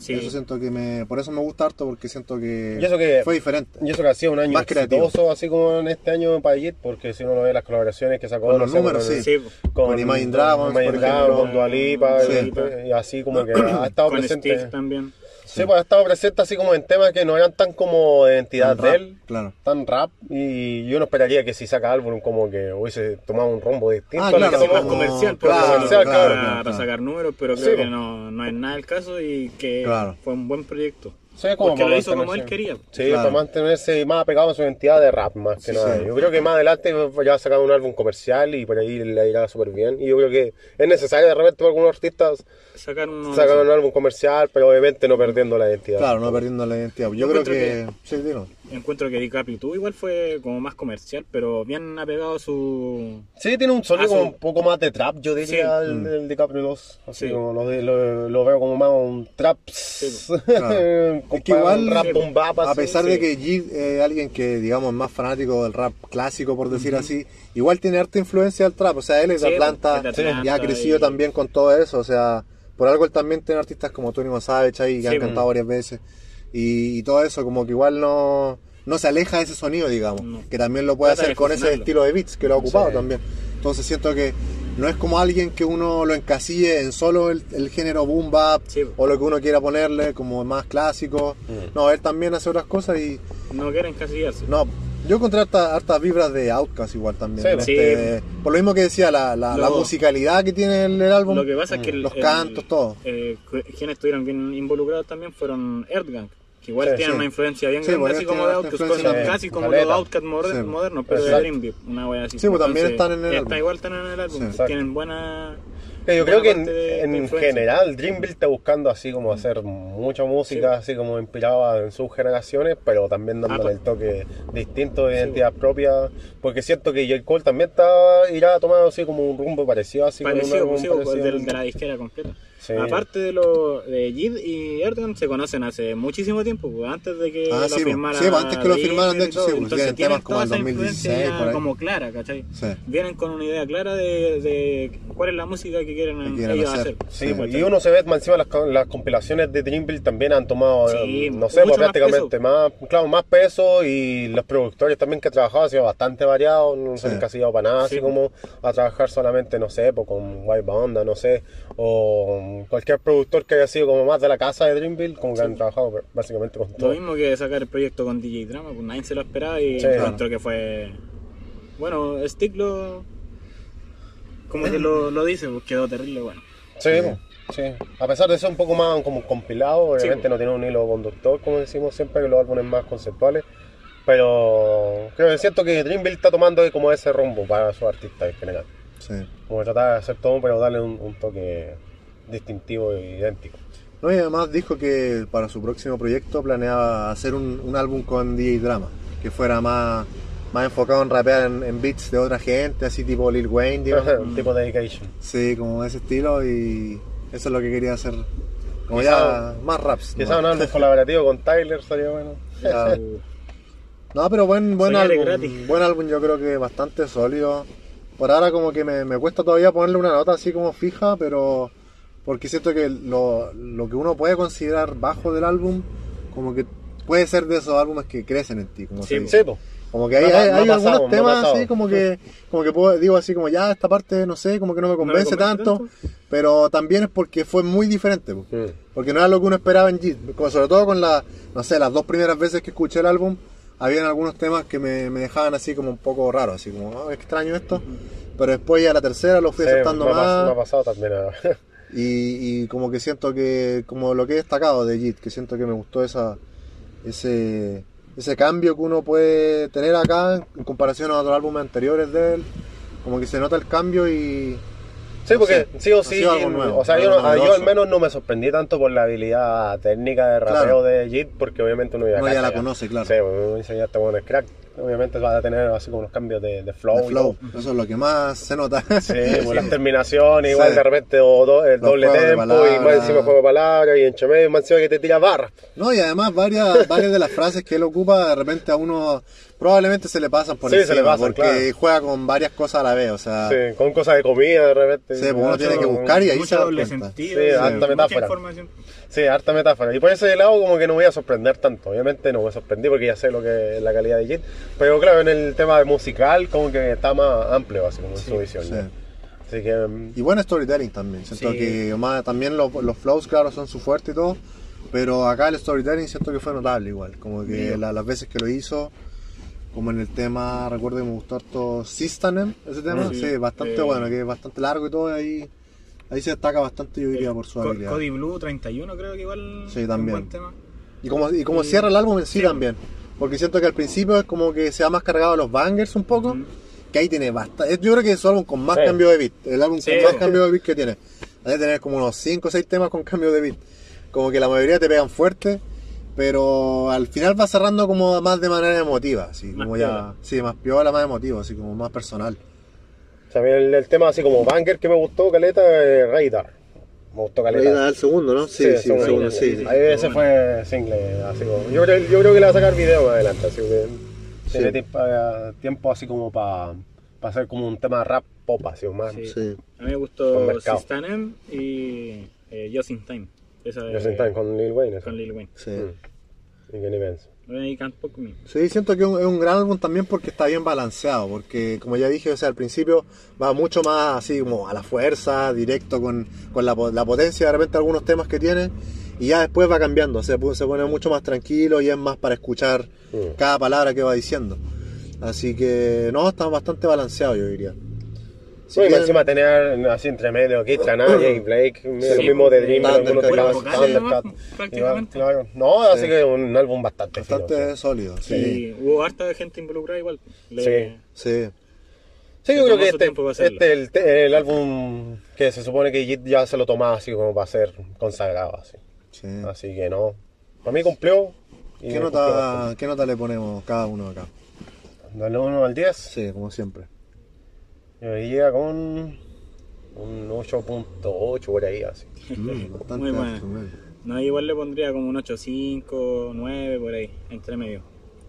Sí. Eso siento que me, por eso me gusta harto porque siento que, Y eso que- fue diferente. Y eso que ha sido un año Más creativo. exitoso, así como en este año para Jit, porque si uno lo ve las colaboraciones que sacó, Con no los sé, números, con, sí. Sí, con, Con Imagine Dragons, Imagine por Dragons, ejemplo. con Dua Lipa, Sí. y, y así como que ha estado con presente. Steve también. Sí, pues ha estado presente así como en temas que no eran tan como de identidad Tan de rap, él, Claro. tan rap, y yo no esperaría que si saca álbum como que hubiese tomado un rumbo distinto Ah, que claro, más como- comercial, claro, porque comercial, para, claro, claro, para sacar números, pero creo que no, no es nada el caso y que Claro. fue un buen proyecto. Sí, como Porque para lo hizo como él quería. Sí, Claro. para mantenerse más apegado a su identidad de rap, más que Sí, nada. sí. Yo creo que más adelante ya va a sacar un álbum comercial y por ahí le irá súper bien. Y yo creo que es necesario de repente para algunos artistas Sacar uno sacar un álbum comercial, pero obviamente no perdiendo la identidad. Claro, no perdiendo la identidad. Yo, Yo creo encuentro que... Sí, dilo. Encuentro que DiCaprio tú igual fue como más comercial, pero bien apegado a su... Sí, tiene un sonido Ah, como su- un poco más de trap, yo diría, Sí. el, Mm. el DiCaprio 2. Así Sí. como lo, lo, lo veo como más un trap. claro. Con Es que igual, un rap sí, bap, A pesar sí. de que Jid es alguien que, digamos, es más fanático del rap clásico, por decir así, igual tiene harta influencia del trap. O sea, él es de Sí, Atlanta, Atlanta y ha crecido y- también con todo eso. O sea, por algo él también tiene artistas como Tony Savage ahí, que Sí, han cantado varias veces. Y, y todo eso, como que igual no, no se aleja de ese sonido, digamos. No. Que también lo puede Trata hacer con ese estilo de beats que lo ha ocupado Sí. también. Entonces siento que no es como alguien que uno lo encasille en solo el, el género boom bap Sí. o lo que uno quiera ponerle como más clásico. Mm. No, él también hace otras cosas y No quieren encasillarse. no, yo encontré harta- hartas vibras de Outcast igual también. Sí, en sí. este- por lo mismo que decía, la, la, la Lo- musicalidad que tiene el, el álbum. Lo que pasa es que el- Los el- cantos, todo. eh, quienes estuvieron bien involucrados también fueron Earthgang, que igual Sí, tienen sí. una influencia bien Sí, grande, así como de Outcast, harta casi como los Outcast modernos, pero de Exacto. Dream Beat, una wea así. Sí, pues también están en el álbum. igual están en el álbum, tienen buena... Que yo creo que en, de- general Dreamville está buscando así como hacer mucha música, así como inspirada en sus generaciones, pero también dándole Ah, el toque distinto de Sí. identidad propia, porque siento que J. Cole también está irá tomando así como un rumbo parecido, así como un Parecido, pues, pues, parecido. del- de la disquera completa. Sí. Aparte de lo de Jid y Erdogan se conocen hace muchísimo tiempo, pues, antes de que Ah, lo sí, pues. Sí, pues, antes que lo firmaran, de hecho, sí, Entonces tienen como el esa influencia 2016 ya por ahí. como clara, ¿cachai? Sí. Vienen con una idea clara de, de cuál es la música que quieren, Que quieren ellos hacer. hacer. Pues, y uno se ve más encima las, las compilaciones de Dreamville también han tomado, eh, no sé, pues, más prácticamente más, claro, más peso y los productores también que han trabajado han sido bastante variados, no se han encasillado para nada, Sí. así como a trabajar solamente, no sé, pues, con White Banda, no sé, o cualquier productor que haya sido como más de la casa de Dreamville, como que han trabajado básicamente con Lo todo. mismo que sacar el proyecto con DJ Drama, pues nadie se lo esperaba y Sí, que fue. Bueno, Stick lo. Como que lo, lo dice, pues quedó terrible, bueno. Sí, Sí. pues, sí. A pesar de ser un poco más como compilado, obviamente Sí. no tiene un hilo conductor, como decimos siempre, que los álbumes más conceptuales. Pero creo que siento que Dreamville está tomando como ese rumbo para sus artistas en general. Sí. Como tratar de hacer todo, pero darle un, un toque distintivo e idéntico. No, y además dijo que para su próximo proyecto planeaba hacer un, un álbum con DJ Drama, que fuera más, más enfocado en rapear en, en beats de otra gente, así tipo Lil Wayne, digamos. un tipo de dedication. Sí, como ese estilo y eso es lo que quería hacer. Como Quizá- ya más raps. Quizás un álbum colaborativo con Tyler sería bueno. Ya. No, pero buen, buen álbum. gratis. Buen álbum, yo creo que bastante sólido. Por ahora como que me, me cuesta todavía ponerle una nota así como fija, pero porque siento que lo, lo que uno puede considerar bajo del álbum, como que puede ser de esos álbumes que crecen en ti, como Sí, se. Como que hay, ha- hay- ha hay pasado, algunos temas pasado. así como que, como que puedo, digo así como ya esta parte no sé, como que no me convence, convence tanto, tanto. pero también es porque fue muy diferente. po. Mm. Porque no era lo que uno esperaba en. Como sobre todo con la, no sé, las dos primeras veces que escuché el álbum, habían algunos temas que me, me dejaban así como un poco raro, así como, "Ah, extraño esto. Pero después ya la tercera lo fui Sí, aceptando me, más. me ha pasado también. Y, y como que siento que, como lo que he destacado de Jit, que siento que me gustó esa, ese, ese cambio que uno puede tener acá en comparación a otros álbumes anteriores de él. Como que se nota el cambio y... Sí, No porque sí o sí, o sea, yo, no- ah, yo al menos no me sorprendí tanto por la habilidad técnica de rapeo Claro. de Jit, porque obviamente uno ya, Uno ya la conoce, claro. Sí, ya este bueno es crack, obviamente va a tener así como unos cambios de, de flow. de. Eso es lo que más se nota. Sí, pues las terminaciones, igual de repente o do- el Los doble tempo y más encima juego de palabras y entre medio más encima que te tira barras. No, y además varias, varias de las frases que él ocupa de repente a uno probablemente se le pasan por Sí, encima se le pasan, porque claro. juega con varias cosas a la vez, o sea, Sí, con cosas de comida de repente. Sí, uno tiene que buscar y ahí se Mucho da doble sentido. Sí, y harta mucha metáfora. Sí, harta metáfora. Y por ese lado como que no voy a sorprender tanto. Obviamente no me sorprendí porque ya sé lo que es la calidad de Jit. Pero claro, en el tema musical como que está más amplio así como en su visión. sí. Así que mm, Y buen storytelling también. Siento Sí. que más, también los, los flows, claro, son su fuerte y todo. Pero acá el storytelling siento que fue notable igual. Como que Sí. la- las veces que lo hizo, como en el tema, recuerdo que me gustó harto Sistanem, ese tema. Sí. Sí, bastante Eh. bueno, que es bastante largo y todo. Ahí, ahí se destaca bastante, yo diría, por su Co- habilidad. Cody Blue 31 creo que igual Sí, es también. un buen tema. Y como, y como Y- cierra el álbum en sí, Sí. también. Porque siento que al principio es como que se ha más cargado a los bangers un poco. Ujú. Que ahí tiene bastante. Yo creo que es su álbum con más Sí. cambio de beat. El álbum Sí. con más cambio de beat que tiene. Debe tener como unos 5 o 6 temas con cambio de beat. Como que la mayoría te pegan fuerte. Pero al final va cerrando como más de manera emotiva. Así Más como ya. piola. Sí, más piola, más emotivo. Así como más personal. o sea, a mí el, el tema así como banger que me gustó, Caleta, es Radar. Me gustó Caleta. el segundo, ¿no? Sí, sí, el segundo, sí, sí. Ahí ese fue single, así como. Yo creo, yo creo que le va a sacar video más adelante, así que tiene Sí. tiempo, tiempo así como para hacer como un tema rap pop, así o más. Sí. Sí. A mí me gustó. Sistanem y eh, Just in Time. Esa de- senté con Lil Wayne, eso. con Lil Wayne. Sí. Mm. Y Kenny Benz. Me. Sí, siento que es un, gran álbum también porque está bien balanceado, porque como ya dije, o sea, al principio va mucho más así como a la fuerza, directo con, con la, la potencia de repente algunos temas que tiene, y ya después va cambiando, se, se pone mucho más tranquilo y es más para escuchar Mm. cada palabra que va diciendo. Así que no, está bastante balanceado yo diría. Si No, y encima tener así entre medio Kid Canalla y Blake, lo Sí, mismo de Dream, algunos claro. No, así Sí. que un álbum bastante, bastante sí. sólido, sí. Hubo harta gente involucrada igual. Le- Sí. Sí. Sí, yo creo que este, este el, el álbum que se supone que Jit ya se lo tomaba así como para ser consagrado, así. sí. Así que no. Para mí cumplió. y ¿Qué, cumplió nota, ¿Qué nota le ponemos cada uno acá? Del 1 al 10, Sí, como siempre. Yo iría con un 8.8 por ahí, así. Mm, bastante Muy bien. No, igual le pondría como un 8.5, 9 por ahí, entre medio.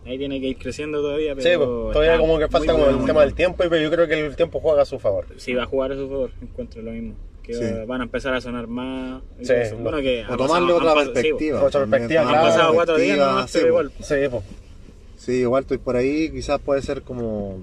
Ahí tiene que ir creciendo todavía, pero. Sí, pues, todavía como que falta como bueno, el tema bueno. del tiempo, pero yo creo que el tiempo juega a su favor. Si va a jugar a su favor, encuentro lo mismo. Que Sí. va- van a empezar a sonar más. Sí, no. bueno, que O tomarle otra pas- sí, perspectiva. Otra perspectiva, tomar Han claro. pasado cuatro días perspectiva, nomás, sí, igual. Sí, pues. Sí, igual estoy por ahí, quizás puede ser como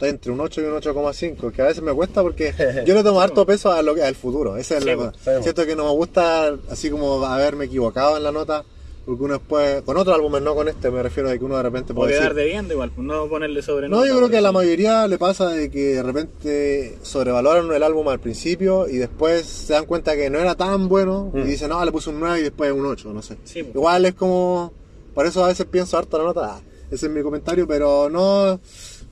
entre un 8 y un 8,5, que a veces me cuesta porque yo le tomo harto peso a lo que- al futuro. Esa es Sí, la cosa. Siento que no me gusta así como haberme equivocado en la nota, porque uno después, con otros álbumes, no con este, me refiero a que uno de repente O puede quedar decir. debiendo igual, pues no ponerle sobre No, yo creo que a la mayoría le pasa de que de repente sobrevaloran el álbum al principio y después se dan cuenta que no era tan bueno Mm. y dicen, no, le puse un 9 y después un 8, no sé. Sí. Igual es como. Por eso a veces pienso harto la nota. ah, ese es mi comentario, pero no.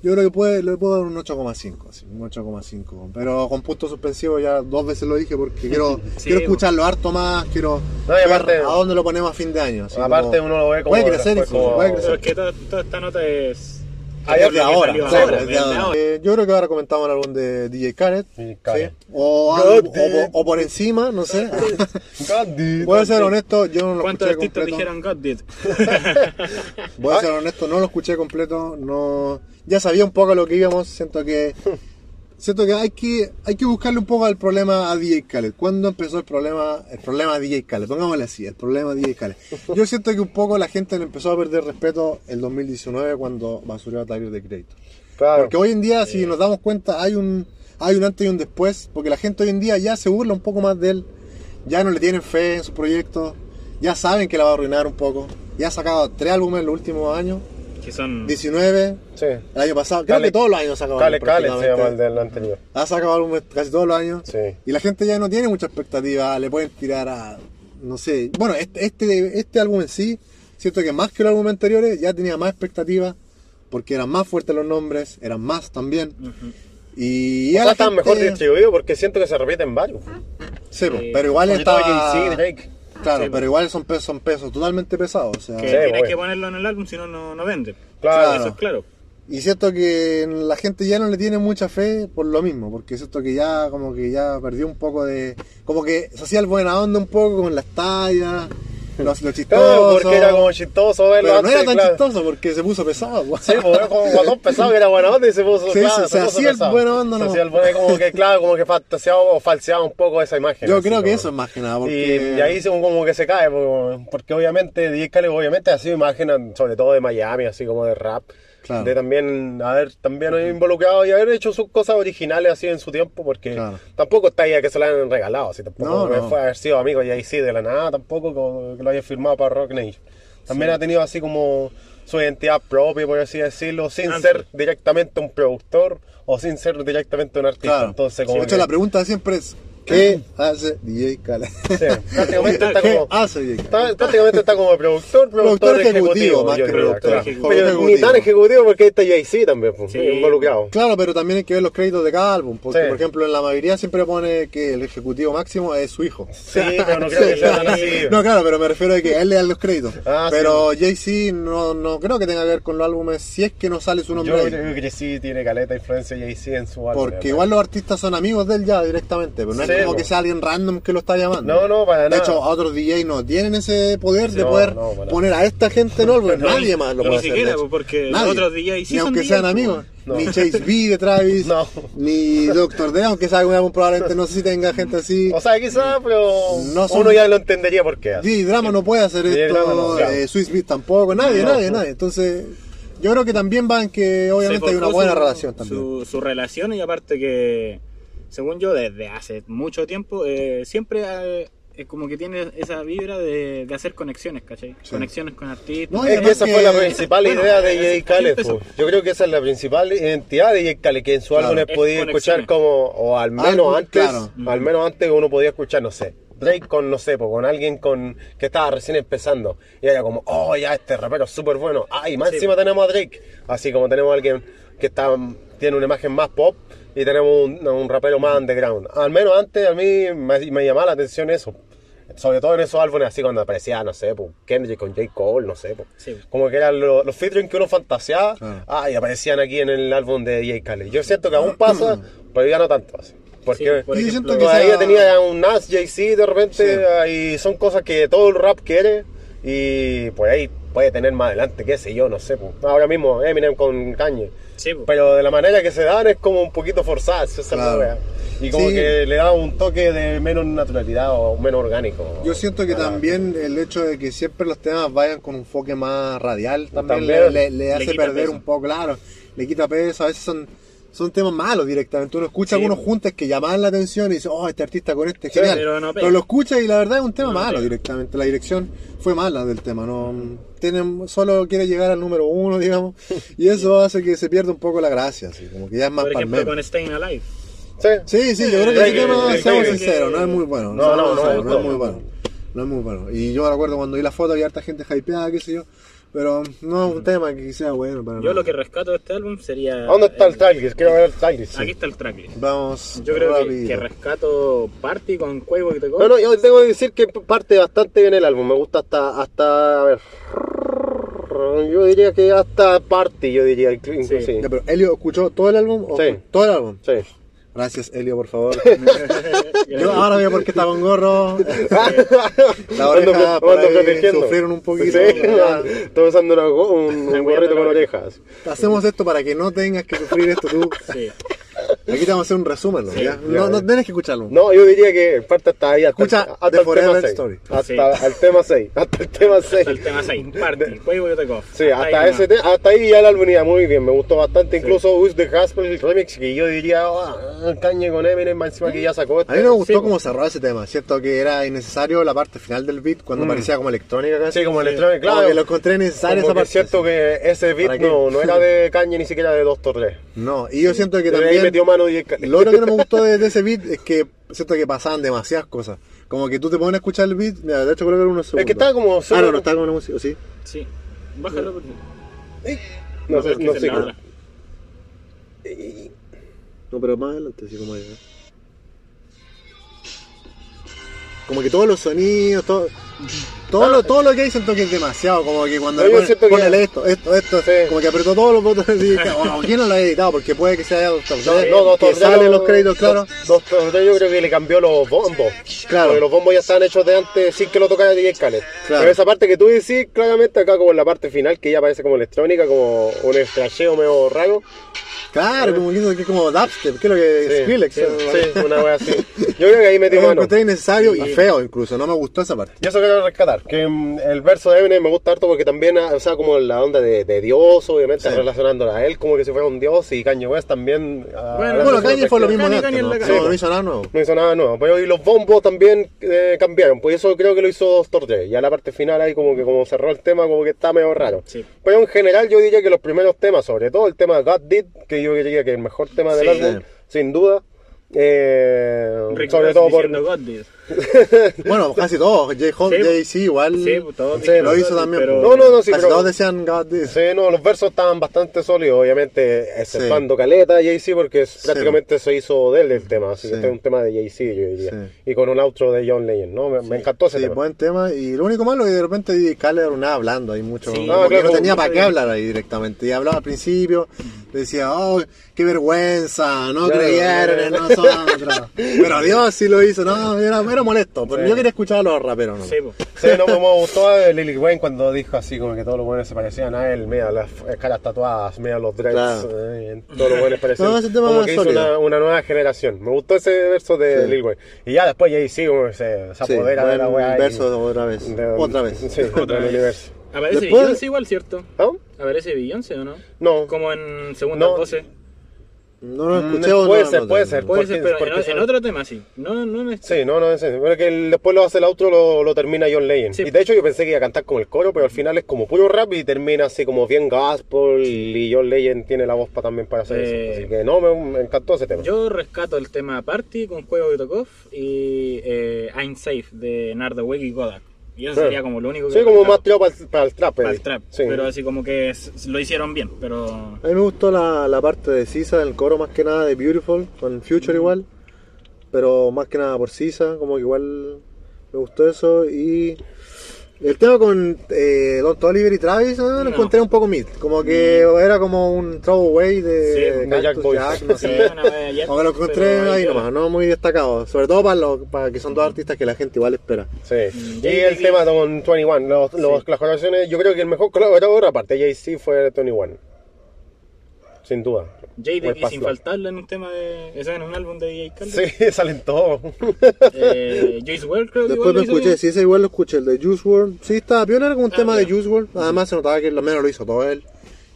Yo creo que puede, le puedo dar un 8,5. así, Un 8,5. Pero con punto suspensivo ya dos veces lo dije porque quiero, Sí, quiero escucharlo harto más. Quiero No, y ver aparte- a dónde lo ponemos a fin de año. así Aparte como- uno lo ve como Puede crecer como- puede Pero crecer. es que toda, toda esta nota es. Desde ahora. ahora. Eh, yo creo que ahora comentamos el álbum de DJ Khaled. DJ ¿sí? O, algo- o, por encima, no sé. Voy a ser honesto, yo no lo ¿Cuántos escuché artistas completo. dijeron God did? Voy a ser honesto, no lo escuché completo, no ya sabía un poco a lo que íbamos, siento que siento que hay que hay que buscarle un poco al problema a DJ Khaled. ¿Cuándo empezó el problema el problema a DJ Khaled? Pongámosle así, el problema a DJ Khaled. Yo siento que un poco la gente le empezó a perder respeto el 2019 cuando basurió a Tyler de Crédito. Claro. Porque hoy en día, si nos damos cuenta, hay un hay un antes y un después, porque la gente hoy en día ya se burla un poco más de él, ya no le tienen fe en su proyecto, ya saben que la va a arruinar un poco. Ya ha sacado tres álbumes en los últimos años, Que son. 19, Sí. el año pasado, creo Cale- que todos los años ha sacado Cale Cale se llama el del anterior. Ha sacado álbumes casi todos los años. Sí. Y la gente ya no tiene mucha expectativa, le pueden tirar a, no sé, bueno, este, este, este álbum en sí, siento que más que los álbumes anteriores ya tenía más expectativa, porque eran más fuertes los nombres, eran más también. Ujú. Y O ya sea, gente- mejor distribuidos porque siento que se repiten varios. Sí, Sí. pero igual. Jay-Z, Drake. Claro, Sí, pero igual son pesos, son pesos totalmente pesados. O sea, Que Sí, tienes bueno. que ponerlo en el álbum, si no, no vende. Claro. Eso es claro. Y siento que la gente ya no le tiene mucha fe por lo mismo, porque siento que ya como que ya perdió un poco de... Como que se hacía el buena onda un poco con las tallas, lo chistoso. Claro, porque era como chistoso verlo Pero no era tan claro. chistoso porque se puso pesado. pues. Sí, pues era como cuando empezaba que era buena onda y se puso. Sí, claro, se- se hacía el pesado. buena onda, Se ¿no? hacía el como que, claro, como que fantaseaba o falseaba un poco esa imagen. Yo creo que eso es más que nada, Y, porque... y ahí se- como que se cae, porque, porque obviamente Khaled obviamente ha sido imagen sobre todo de Miami, así como de rap. Claro. De también haber también involucrado y haber hecho sus cosas originales así en su tiempo, porque Claro. tampoco está ahí a que se la hayan regalado, así tampoco No, me no. fue a haber sido amigo de Jay-Z de la nada, tampoco como que lo haya firmado para Rock Nation. También ha tenido así como su identidad propia, por así decirlo, sin ser sí. directamente un productor o sin ser directamente un artista. Claro. Entonces, de hecho, que- la pregunta siempre es, ¿qué hace DJ Khaled? sí, prácticamente está ¿Qué como... hace DJ Khaled? Está- prácticamente está como productor, productor, Productor ejecutivo, ejecutivo, más que productor claro. ejecutivo. Pero Ejecutivo. ni tan ejecutivo porque está Jay-Z también, pues, Sí. involucrado. Claro, pero también hay que ver los créditos de cada álbum, porque Sí. por ejemplo en la mayoría siempre pone que el ejecutivo máximo es su hijo. Sí, pero no creo que sea tan así. No, claro, pero me refiero a que él le dan los créditos. Ah, pero Jay-Z no, no creo que tenga que ver con los álbumes si es que no sale su nombre Yo ahí. creo que sí tiene caleta influencia Jay-Z en su álbum. Porque igual los artistas son amigos de él ya directamente, pero no Sí, es como po. que sea alguien random que lo está llamando. No, no, para De nada. hecho, a otros DJ no tienen ese poder de No, poder no, poner a esta gente en álbum. No, Nadie más lo ni puede hacer. siquiera, de pues, porque Nadie. otros DJs sí Ni aunque DJs, sean pues. amigos. No. Ni Chase B de Travis. No. Ni Doctor Dre, aunque sea álbum probablemente no sé si tenga gente así. O sea, quizás, pero No son- uno ya lo entendería por qué. DJ Drama no puede hacer DJ esto, eh, Swiss Beat tampoco, nadie, No. nadie, nadie. Entonces, yo creo que también van que obviamente hay una buena su- relación también. Su, su relación y aparte que, según yo, desde hace mucho tiempo, eh, siempre eh, es como que tiene esa vibra de, de hacer conexiones, ¿cachai? Sí. Conexiones con artistas. No, Es que esa que- fue la principal Bueno, idea de Khaled. empezó. pues. Yo creo que esa es la principal identidad de Khaled, que en su Claro. álbum Es podía escuchar como, o al menos Algo, antes, claro. al menos antes uno podía escuchar, no sé, Drake con, no sé, pues, con alguien con que estaba recién empezando. Y era como, oh, ya este rapero es súper bueno. Ah, y más Sí. encima tenemos a Drake. Así como tenemos a alguien que está, tiene una imagen más pop y tenemos un, un rapero más underground. Al menos antes a mí me, me llamaba la atención eso. Sobre todo en esos álbumes así cuando aparecía, no sé, pues, Kendrick con J. Cole, no sé, pues. Sí. Como que eran lo- los featuring que uno fantaseaba, Claro. ah, y aparecían aquí en el álbum de J. Khaled. Yo siento que aún pasa, pero ya no tanto así. Porque Sí, por yo ejemplo, todavía sea- tenía un Nas, Jay-Z de repente, Sí. ah, y son cosas que todo el rap quiere, y por ahí puede tener más adelante, qué sé yo, no sé. pues. Ahora mismo Eminem con Kanye. Sí, pues. Pero de la manera que se dan es como un poquito forzada, esa es la wea. Y como Sí. que le da un toque de menos naturalidad o menos orgánico. Yo siento que también el hecho de que siempre los temas vayan con un enfoque más radial también, También. le, le- le hace perder peso. un poco, claro, le quita peso, a veces son, son temas malos directamente, uno escucha Sí. algunos juntos que llaman la atención y dice, oh, este artista con este, Sí, genial, pero no pega. lo escucha y la verdad es un tema No malo pega. directamente, la dirección fue mala del tema, no tienen, solo quiere llegar al número uno, digamos, y eso hace que se pierda un poco la gracia, así, como que ya es más por para ejemplo, con Staying Alive. Sí. Sí, sí, yo creo que Sí, ese tema, sí, seamos sí, sinceros, sí. no es muy bueno. No, no, no no es muy bueno. No es muy bueno. Y yo recuerdo cuando vi la foto había harta gente hypeada, qué sé yo. Pero no es un tema que sea bueno para Yo nada. lo que rescato de este álbum sería. ¿Dónde está el tracklist? Quiero ver el tracklist. sí. Aquí está el tracklist. Vamos Yo creo que, que rescato Party con Cuevo y te No, no, yo tengo que decir que parte bastante bien el álbum. Me gusta hasta, hasta, a ver, yo diría que hasta Party, yo diría, incluso, Sí. sí. Ya, pero Elio escuchó todo el álbum o Sí. todo el álbum. Sí. Gracias Elio, por favor. Yo ahora veo por qué está con gorro. La oreja por ahí sufrieron un poquito. Sí, estoy usando una go- un, un gorrito con orejas. Hacemos esto para que no tengas que sufrir esto tú. Sí. Aquí te vamos a hacer un resumen, ¿no? Sí, ¿Ya? ya, no, no tienes que escucharlo. No, yo diría que parte hasta ahí, hasta, Escucha el, hasta The el Forever tema 6. Story. Hasta Sí. el tema 6. Hasta el tema 6. Hasta el tema 6, Party, juego de Off. Sí, hasta, ese te- hasta ahí ya el álbum iba muy bien, me gustó bastante, incluso Who's the Gospel, el remix, que yo diría, ah, cañe con Eminem, encima que ya sacó este. A mí no me gustó Sí, cómo cerró ese tema. Siento que era innecesario la parte final del beat cuando parecía como electrónica casi. Mm. Sí, como Sí. electrónico, Como claro. que lo encontré innecesario Como esa parte. es cierto sí. que ese beat no, no era de cañe ni siquiera de Doctor Dre. No, y yo siento que ahí también. Metió mano. Lo otro que no me gustó de, de ese beat es que siento que pasaban demasiadas cosas. Como que tú te pones a escuchar el beat, mira, de hecho creo que era unos segundos. Es que estaba como Ah, solo- no, no estaba con la música, ¿sí? Sí, bájalo porque. No sé, no sé. la otra. No, pero más adelante, sí, como ahí. ¿eh? Como que todos los sonidos, todo, todo, lo, todo lo que hay siento que es demasiado. Como que cuando le ponen- siento que- esto, esto, esto, Sí. como que apretó todos los botones y dije, oh, ¿quién no lo ha editado? Porque puede que sea Doctor No, no, Doctor que salen lo- los créditos, claro. Doctor Dre yo creo que le cambió los bombos. Claro. Porque los bombos ya estaban hechos de antes sin que lo tocara DJ Khaled. Claro. Pero esa parte que tú decís, claramente acá como en la parte final, que ya parece como electrónica, como un estracheo medio raro. Claro, como que es como dubstep, que es lo que Sí, Skrillex. sí, sí, una wea así. Yo creo que ahí Lo mano. encontré innecesario y feo incluso, no me gustó esa parte. Y eso quiero rescatar, que mm, el verso de Eminem me gusta harto porque también, o sea, como la onda de, de Dios, obviamente, Sí. relacionándola a él como que si fuera un Dios, y Kanye West también... ah, Bueno, Bueno, Kanye fue lo mismo Kanye, ¿no? Kanye hizo nada nuevo. No hizo nada nuevo, pero y los bombos también eh, cambiaron, pues eso creo que lo hizo Doctor Dre, ya la parte final ahí como que como cerró el tema como que está medio raro. Sí. Pero en general yo diría que los primeros temas, sobre todo el tema God Did, que yo diría que es el mejor tema del Sí. álbum, sin duda, eh, sobre todo por... diciendo God did. Bueno, casi todos. J. Home, Sí. Jay-Z igual Sí, pues, todos sí, lo hizo también. pero- pues. No, no, no, sí, Casi pero- todos decían God this. Sí, no, los versos estaban bastante sólidos, obviamente, exceptuando Caleta, Jay-Z, porque prácticamente se hizo de él el tema, así Sí. que este es un tema de Jay-Z, yo diría. Y con un outro de John Legend, ¿no? Me, me encantó ese tema. buen tema. Y lo único malo es que de repente Khaled era hablando. Hay mucho. Ah, que claro, no tenía para qué hablar ahí directamente. Y hablaba al principio, decía, oh, qué vergüenza, no creyeron en nosotros. Pero Dios sí lo hizo, no, era, era molesto. Pero Sí. yo quería escuchar a los raperos, ¿no? Sí. Sí, no me gustó a Lily Wayne cuando dijo así como que todos los buenos se parecían a él, mira las caras tatuadas, mira los dreads, Claro. eh, todos los buenos parecían. No, ese tema como es que hizo sólido. una, una nueva generación. Me gustó ese verso de Sí. Lil Wayne. Y ya después Jay-Z como que se, se Sí, apodera de la buen weá. y- verso otra vez. de- otra vez. Sí, del vez. universo. Aparece Después- Beyoncé igual, ¿cierto? ¿Ah? Aparece Beyoncé o no? No. Como en segunda No. voces. No lo Mm, escuché o puede no, ser, no, puede no. ser. Puede Porque- ser, pero porque en, son- en otro tema sí. No, no en este. Sí, no, no, es ese. Pero que el- después lo hace el outro, lo, lo termina John Legend. Sí. Y de hecho yo pensé que iba a cantar como el coro, pero al final es como puro rap y termina así como bien gospel y John Legend tiene la voz pa- también para hacer Eh, eso. Así que no, me, me encantó ese tema. Yo rescato el tema Party con Juego de Tokov y eh, I'm Safe de Nardaweg y Kodak. Y eso sería como lo único que Sí, como más tirado para el, para el trap. para eh. el trap. Sí. Pero así como que lo hicieron bien. Pero A mí me gustó la, la parte de Sisa, el coro más que nada de Beautiful, con Future igual, pero más que nada por Sisa, como que igual me gustó eso. Y el tema con eh, Don Oliver y Travis, eh, lo No. encontré un poco mid, como que era como un throwaway de, Sí, de Jack Boy. Jack, no sí, sé. Como que lo encontré pero ahí nomás, no muy destacado, sobre todo para, los, para que son dos artistas que la gente igual espera. Sí. Mm, Y el tema con 21. Los, los- Las colaboraciones, yo creo que el mejor colaborador, aparte de Jay-Z, fue 21. Sin duda. Jay Fue es infaltable en un tema de. Eso en un álbum de DJ Khaled. Sí, salen todos. Eh, Joyce WRLD creo que Después igual me lo escuché, bien. sí, ese igual lo escuché, el de Juice WRLD. Sí, estaba piola, era como un Ah, tema de ya. Juice WRLD. Además se notaba que lo menos lo hizo todo él.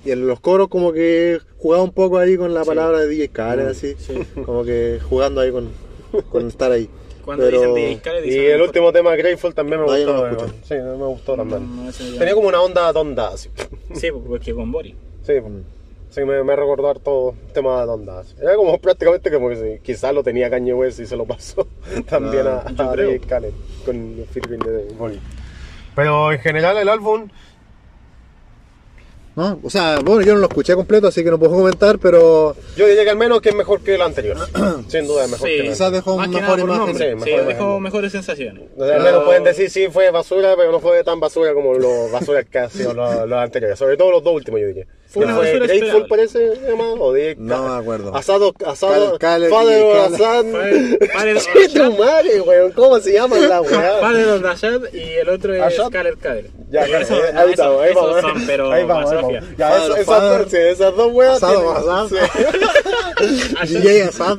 Y en los coros como que jugaba un poco ahí con la palabra de DJ Khaled, así. sí. Como que jugando ahí con, con estar ahí. Cuando Pero- dicen DJ Khaled Y dicen el mejor. último tema, Grateful, también me No, no gustó. lo escuché. Sí, me gustó también. No, Tenía como una onda donda, así. Sí, porque con Bori. Sí, sí me, me recordó harto tema de donda. así. Era como prácticamente como que sí, quizás lo tenía Kanye West y se lo pasó también a, yo a creo. DJ Khaled con el featuring de Bonnie. Pero en general el álbum, ¿No? O sea, bueno, yo no lo escuché completo, así que no puedo comentar, pero yo diría que al menos que es mejor que el anterior. Sin duda es mejor que el quizás anterior. dejó Más mejor imagen. Sí, Sí, dejó imagen. mejores sensaciones. O sea, al menos pueden decir sí fue basura, pero no fue tan basura como los basuras que han sido los, los anteriores. Sobre todo los dos últimos, yo diría. Fue una ¿Fue Grateful parece llamado? ¿O de No me acuerdo. Asado, asado, Cal- Father of of Che, tu madre, weón, ¿cómo se llama la weá? Padre de Rashad y el otro es. Scarlett Kader. Ya, Eso- eh, ahí estamos, ahí vamos. son, pero ahí vamos, ahí basofia. vamos. Ya, Father, esas, Father. dos, weas. Asado, sí. DJ Assad.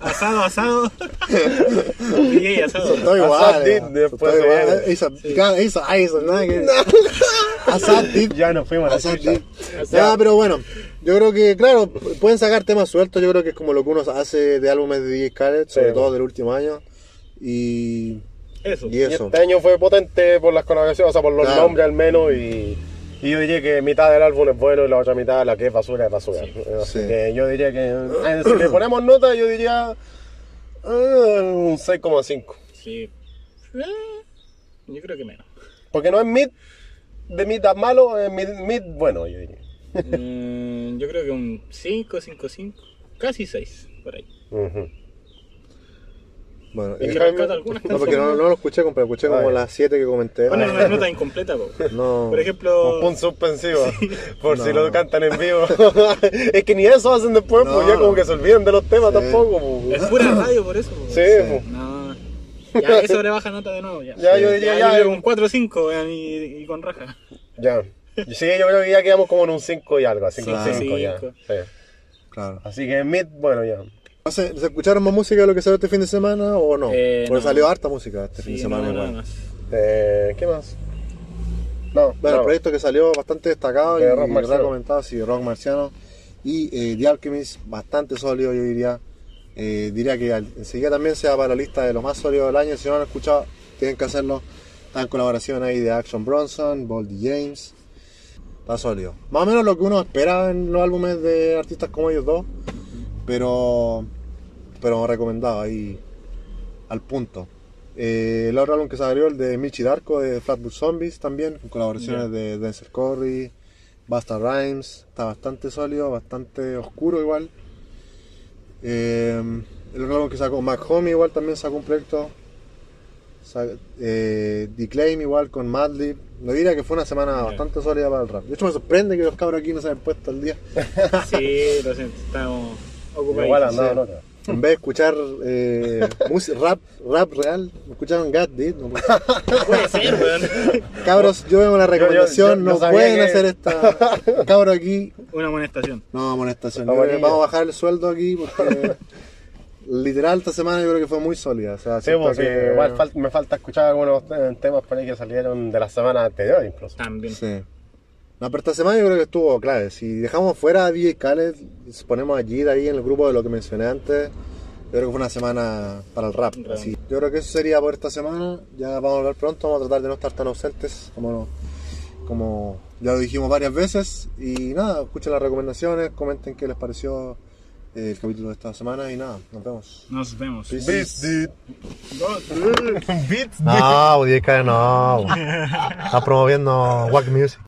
Asado, asado. DJ asado. Todo igual. Assad eh. Después Todo igual. claro, hizo, ah, hizo, nada que Assad Did. Ya nos fuimos a la Ya, pero bueno, yo creo que, claro, pueden sacar temas sueltos. Yo creo que es como lo que uno hace de álbumes de DJ Khaled, sobre Sí. todo del último año. Y, Eso. y Y eso. este año fue potente por las colaboraciones, o sea, por los Claro. nombres al menos. Y, y yo diría que mitad del álbum es bueno y la otra mitad, la que es basura, es basura. Así Sí. que yo diría que, si le ponemos nota, yo diría eh, un 6,5. Sí. Eh, Yo creo que menos. Porque no es mid, de mid a malo, es mid, mid bueno, yo diría. Mm, yo creo que un 5, 5, 5. Casi 6, por ahí. Bueno, Y y- Que rescata algunas no, porque no, no lo escuché, pero escuché como Ah, ya. las 7 que comenté. Ah, una nota incompleta, po. No. Por ejemplo, Un punto suspensivo, por si lo cantan en vivo. es que ni eso hacen después, pues No. ya como que se olvidan de los temas Sí. tampoco. es pura radio por eso. po. Sí, Sí. pues. No. Ya, eso le baja nota de nuevo. Ya, Ya, yo diría ya, eh, un 4, 5 weón, y, y con raja. Ya. Sí, yo creo que ya quedamos como en un 5 y algo, 5 Cinco, 5 ya. cinco. Sí. Claro. Así que mid, bueno, ya. No sé, ¿Se escucharon más música de lo que salió este fin de semana o no? Eh, Porque no. salió harta música este fin de Sí, semana. no, más. Eh, ¿Qué más? No, Bueno, no. el proyecto que salió bastante destacado De y rock marciano. recomendado, sí, rock marciano. Y eh, The Alchemist, bastante sólido, yo diría. Eh, diría que enseguida también sea para la lista de los más sólidos del año. Si no lo han escuchado, tienen que hacerlo. Está en colaboración ahí de Action Bronson, Boldy James. Está sólido. Más o menos lo que uno espera en los álbumes de artistas como ellos dos. Pero, pero recomendado ahí al punto. Eh, el otro álbum que salió, el de Michi Darko, de Flatbush Zombies también, con colaboraciones de Denzel Curry, Basta Rhymes, está bastante sólido, bastante oscuro igual. Eh, el otro álbum que sacó Mac Homie igual también sacó un proyecto. Eh, Declaim igual con Madlib. No diría que fue una semana Ya. bastante sólida para el rap. De hecho me sorprende que los cabros aquí no se hayan puesto al día. Sí, lo siento, estamos ocupados. Igual sí. loca. En vez de escuchar eh, rap, rap real, me escucharon God Did. No, puede- Puede ser, weón. Cabros, yo veo una recomendación, yo- yo no sabía pueden que- hacer esta. Cabros aquí, Una amonestación. no, amonestación. No, Yo vamos a bajar el sueldo aquí porque literal esta semana yo creo que fue muy sólida. O sea, Sí, pues, que- igual fal- me falta escuchar algunos eh, temas por ahí que salieron de la semana anterior incluso. También. Sí. No, pero esta semana yo creo que estuvo clave. Si dejamos fuera a DJ Khaled, si ponemos allí de ahí en el grupo de lo que mencioné antes, yo creo que fue una semana para el rap. Así. Yo creo que eso sería por esta semana. Ya vamos a volver pronto, vamos a tratar de no estar tan ausentes como, como ya lo dijimos varias veces. Y nada, escuchen las recomendaciones, comenten qué les pareció el capítulo de esta semana y nada, nos vemos. Nos vemos. Beats, dude. Beats, No, DJ Khaled no. Está promoviendo Wack Music.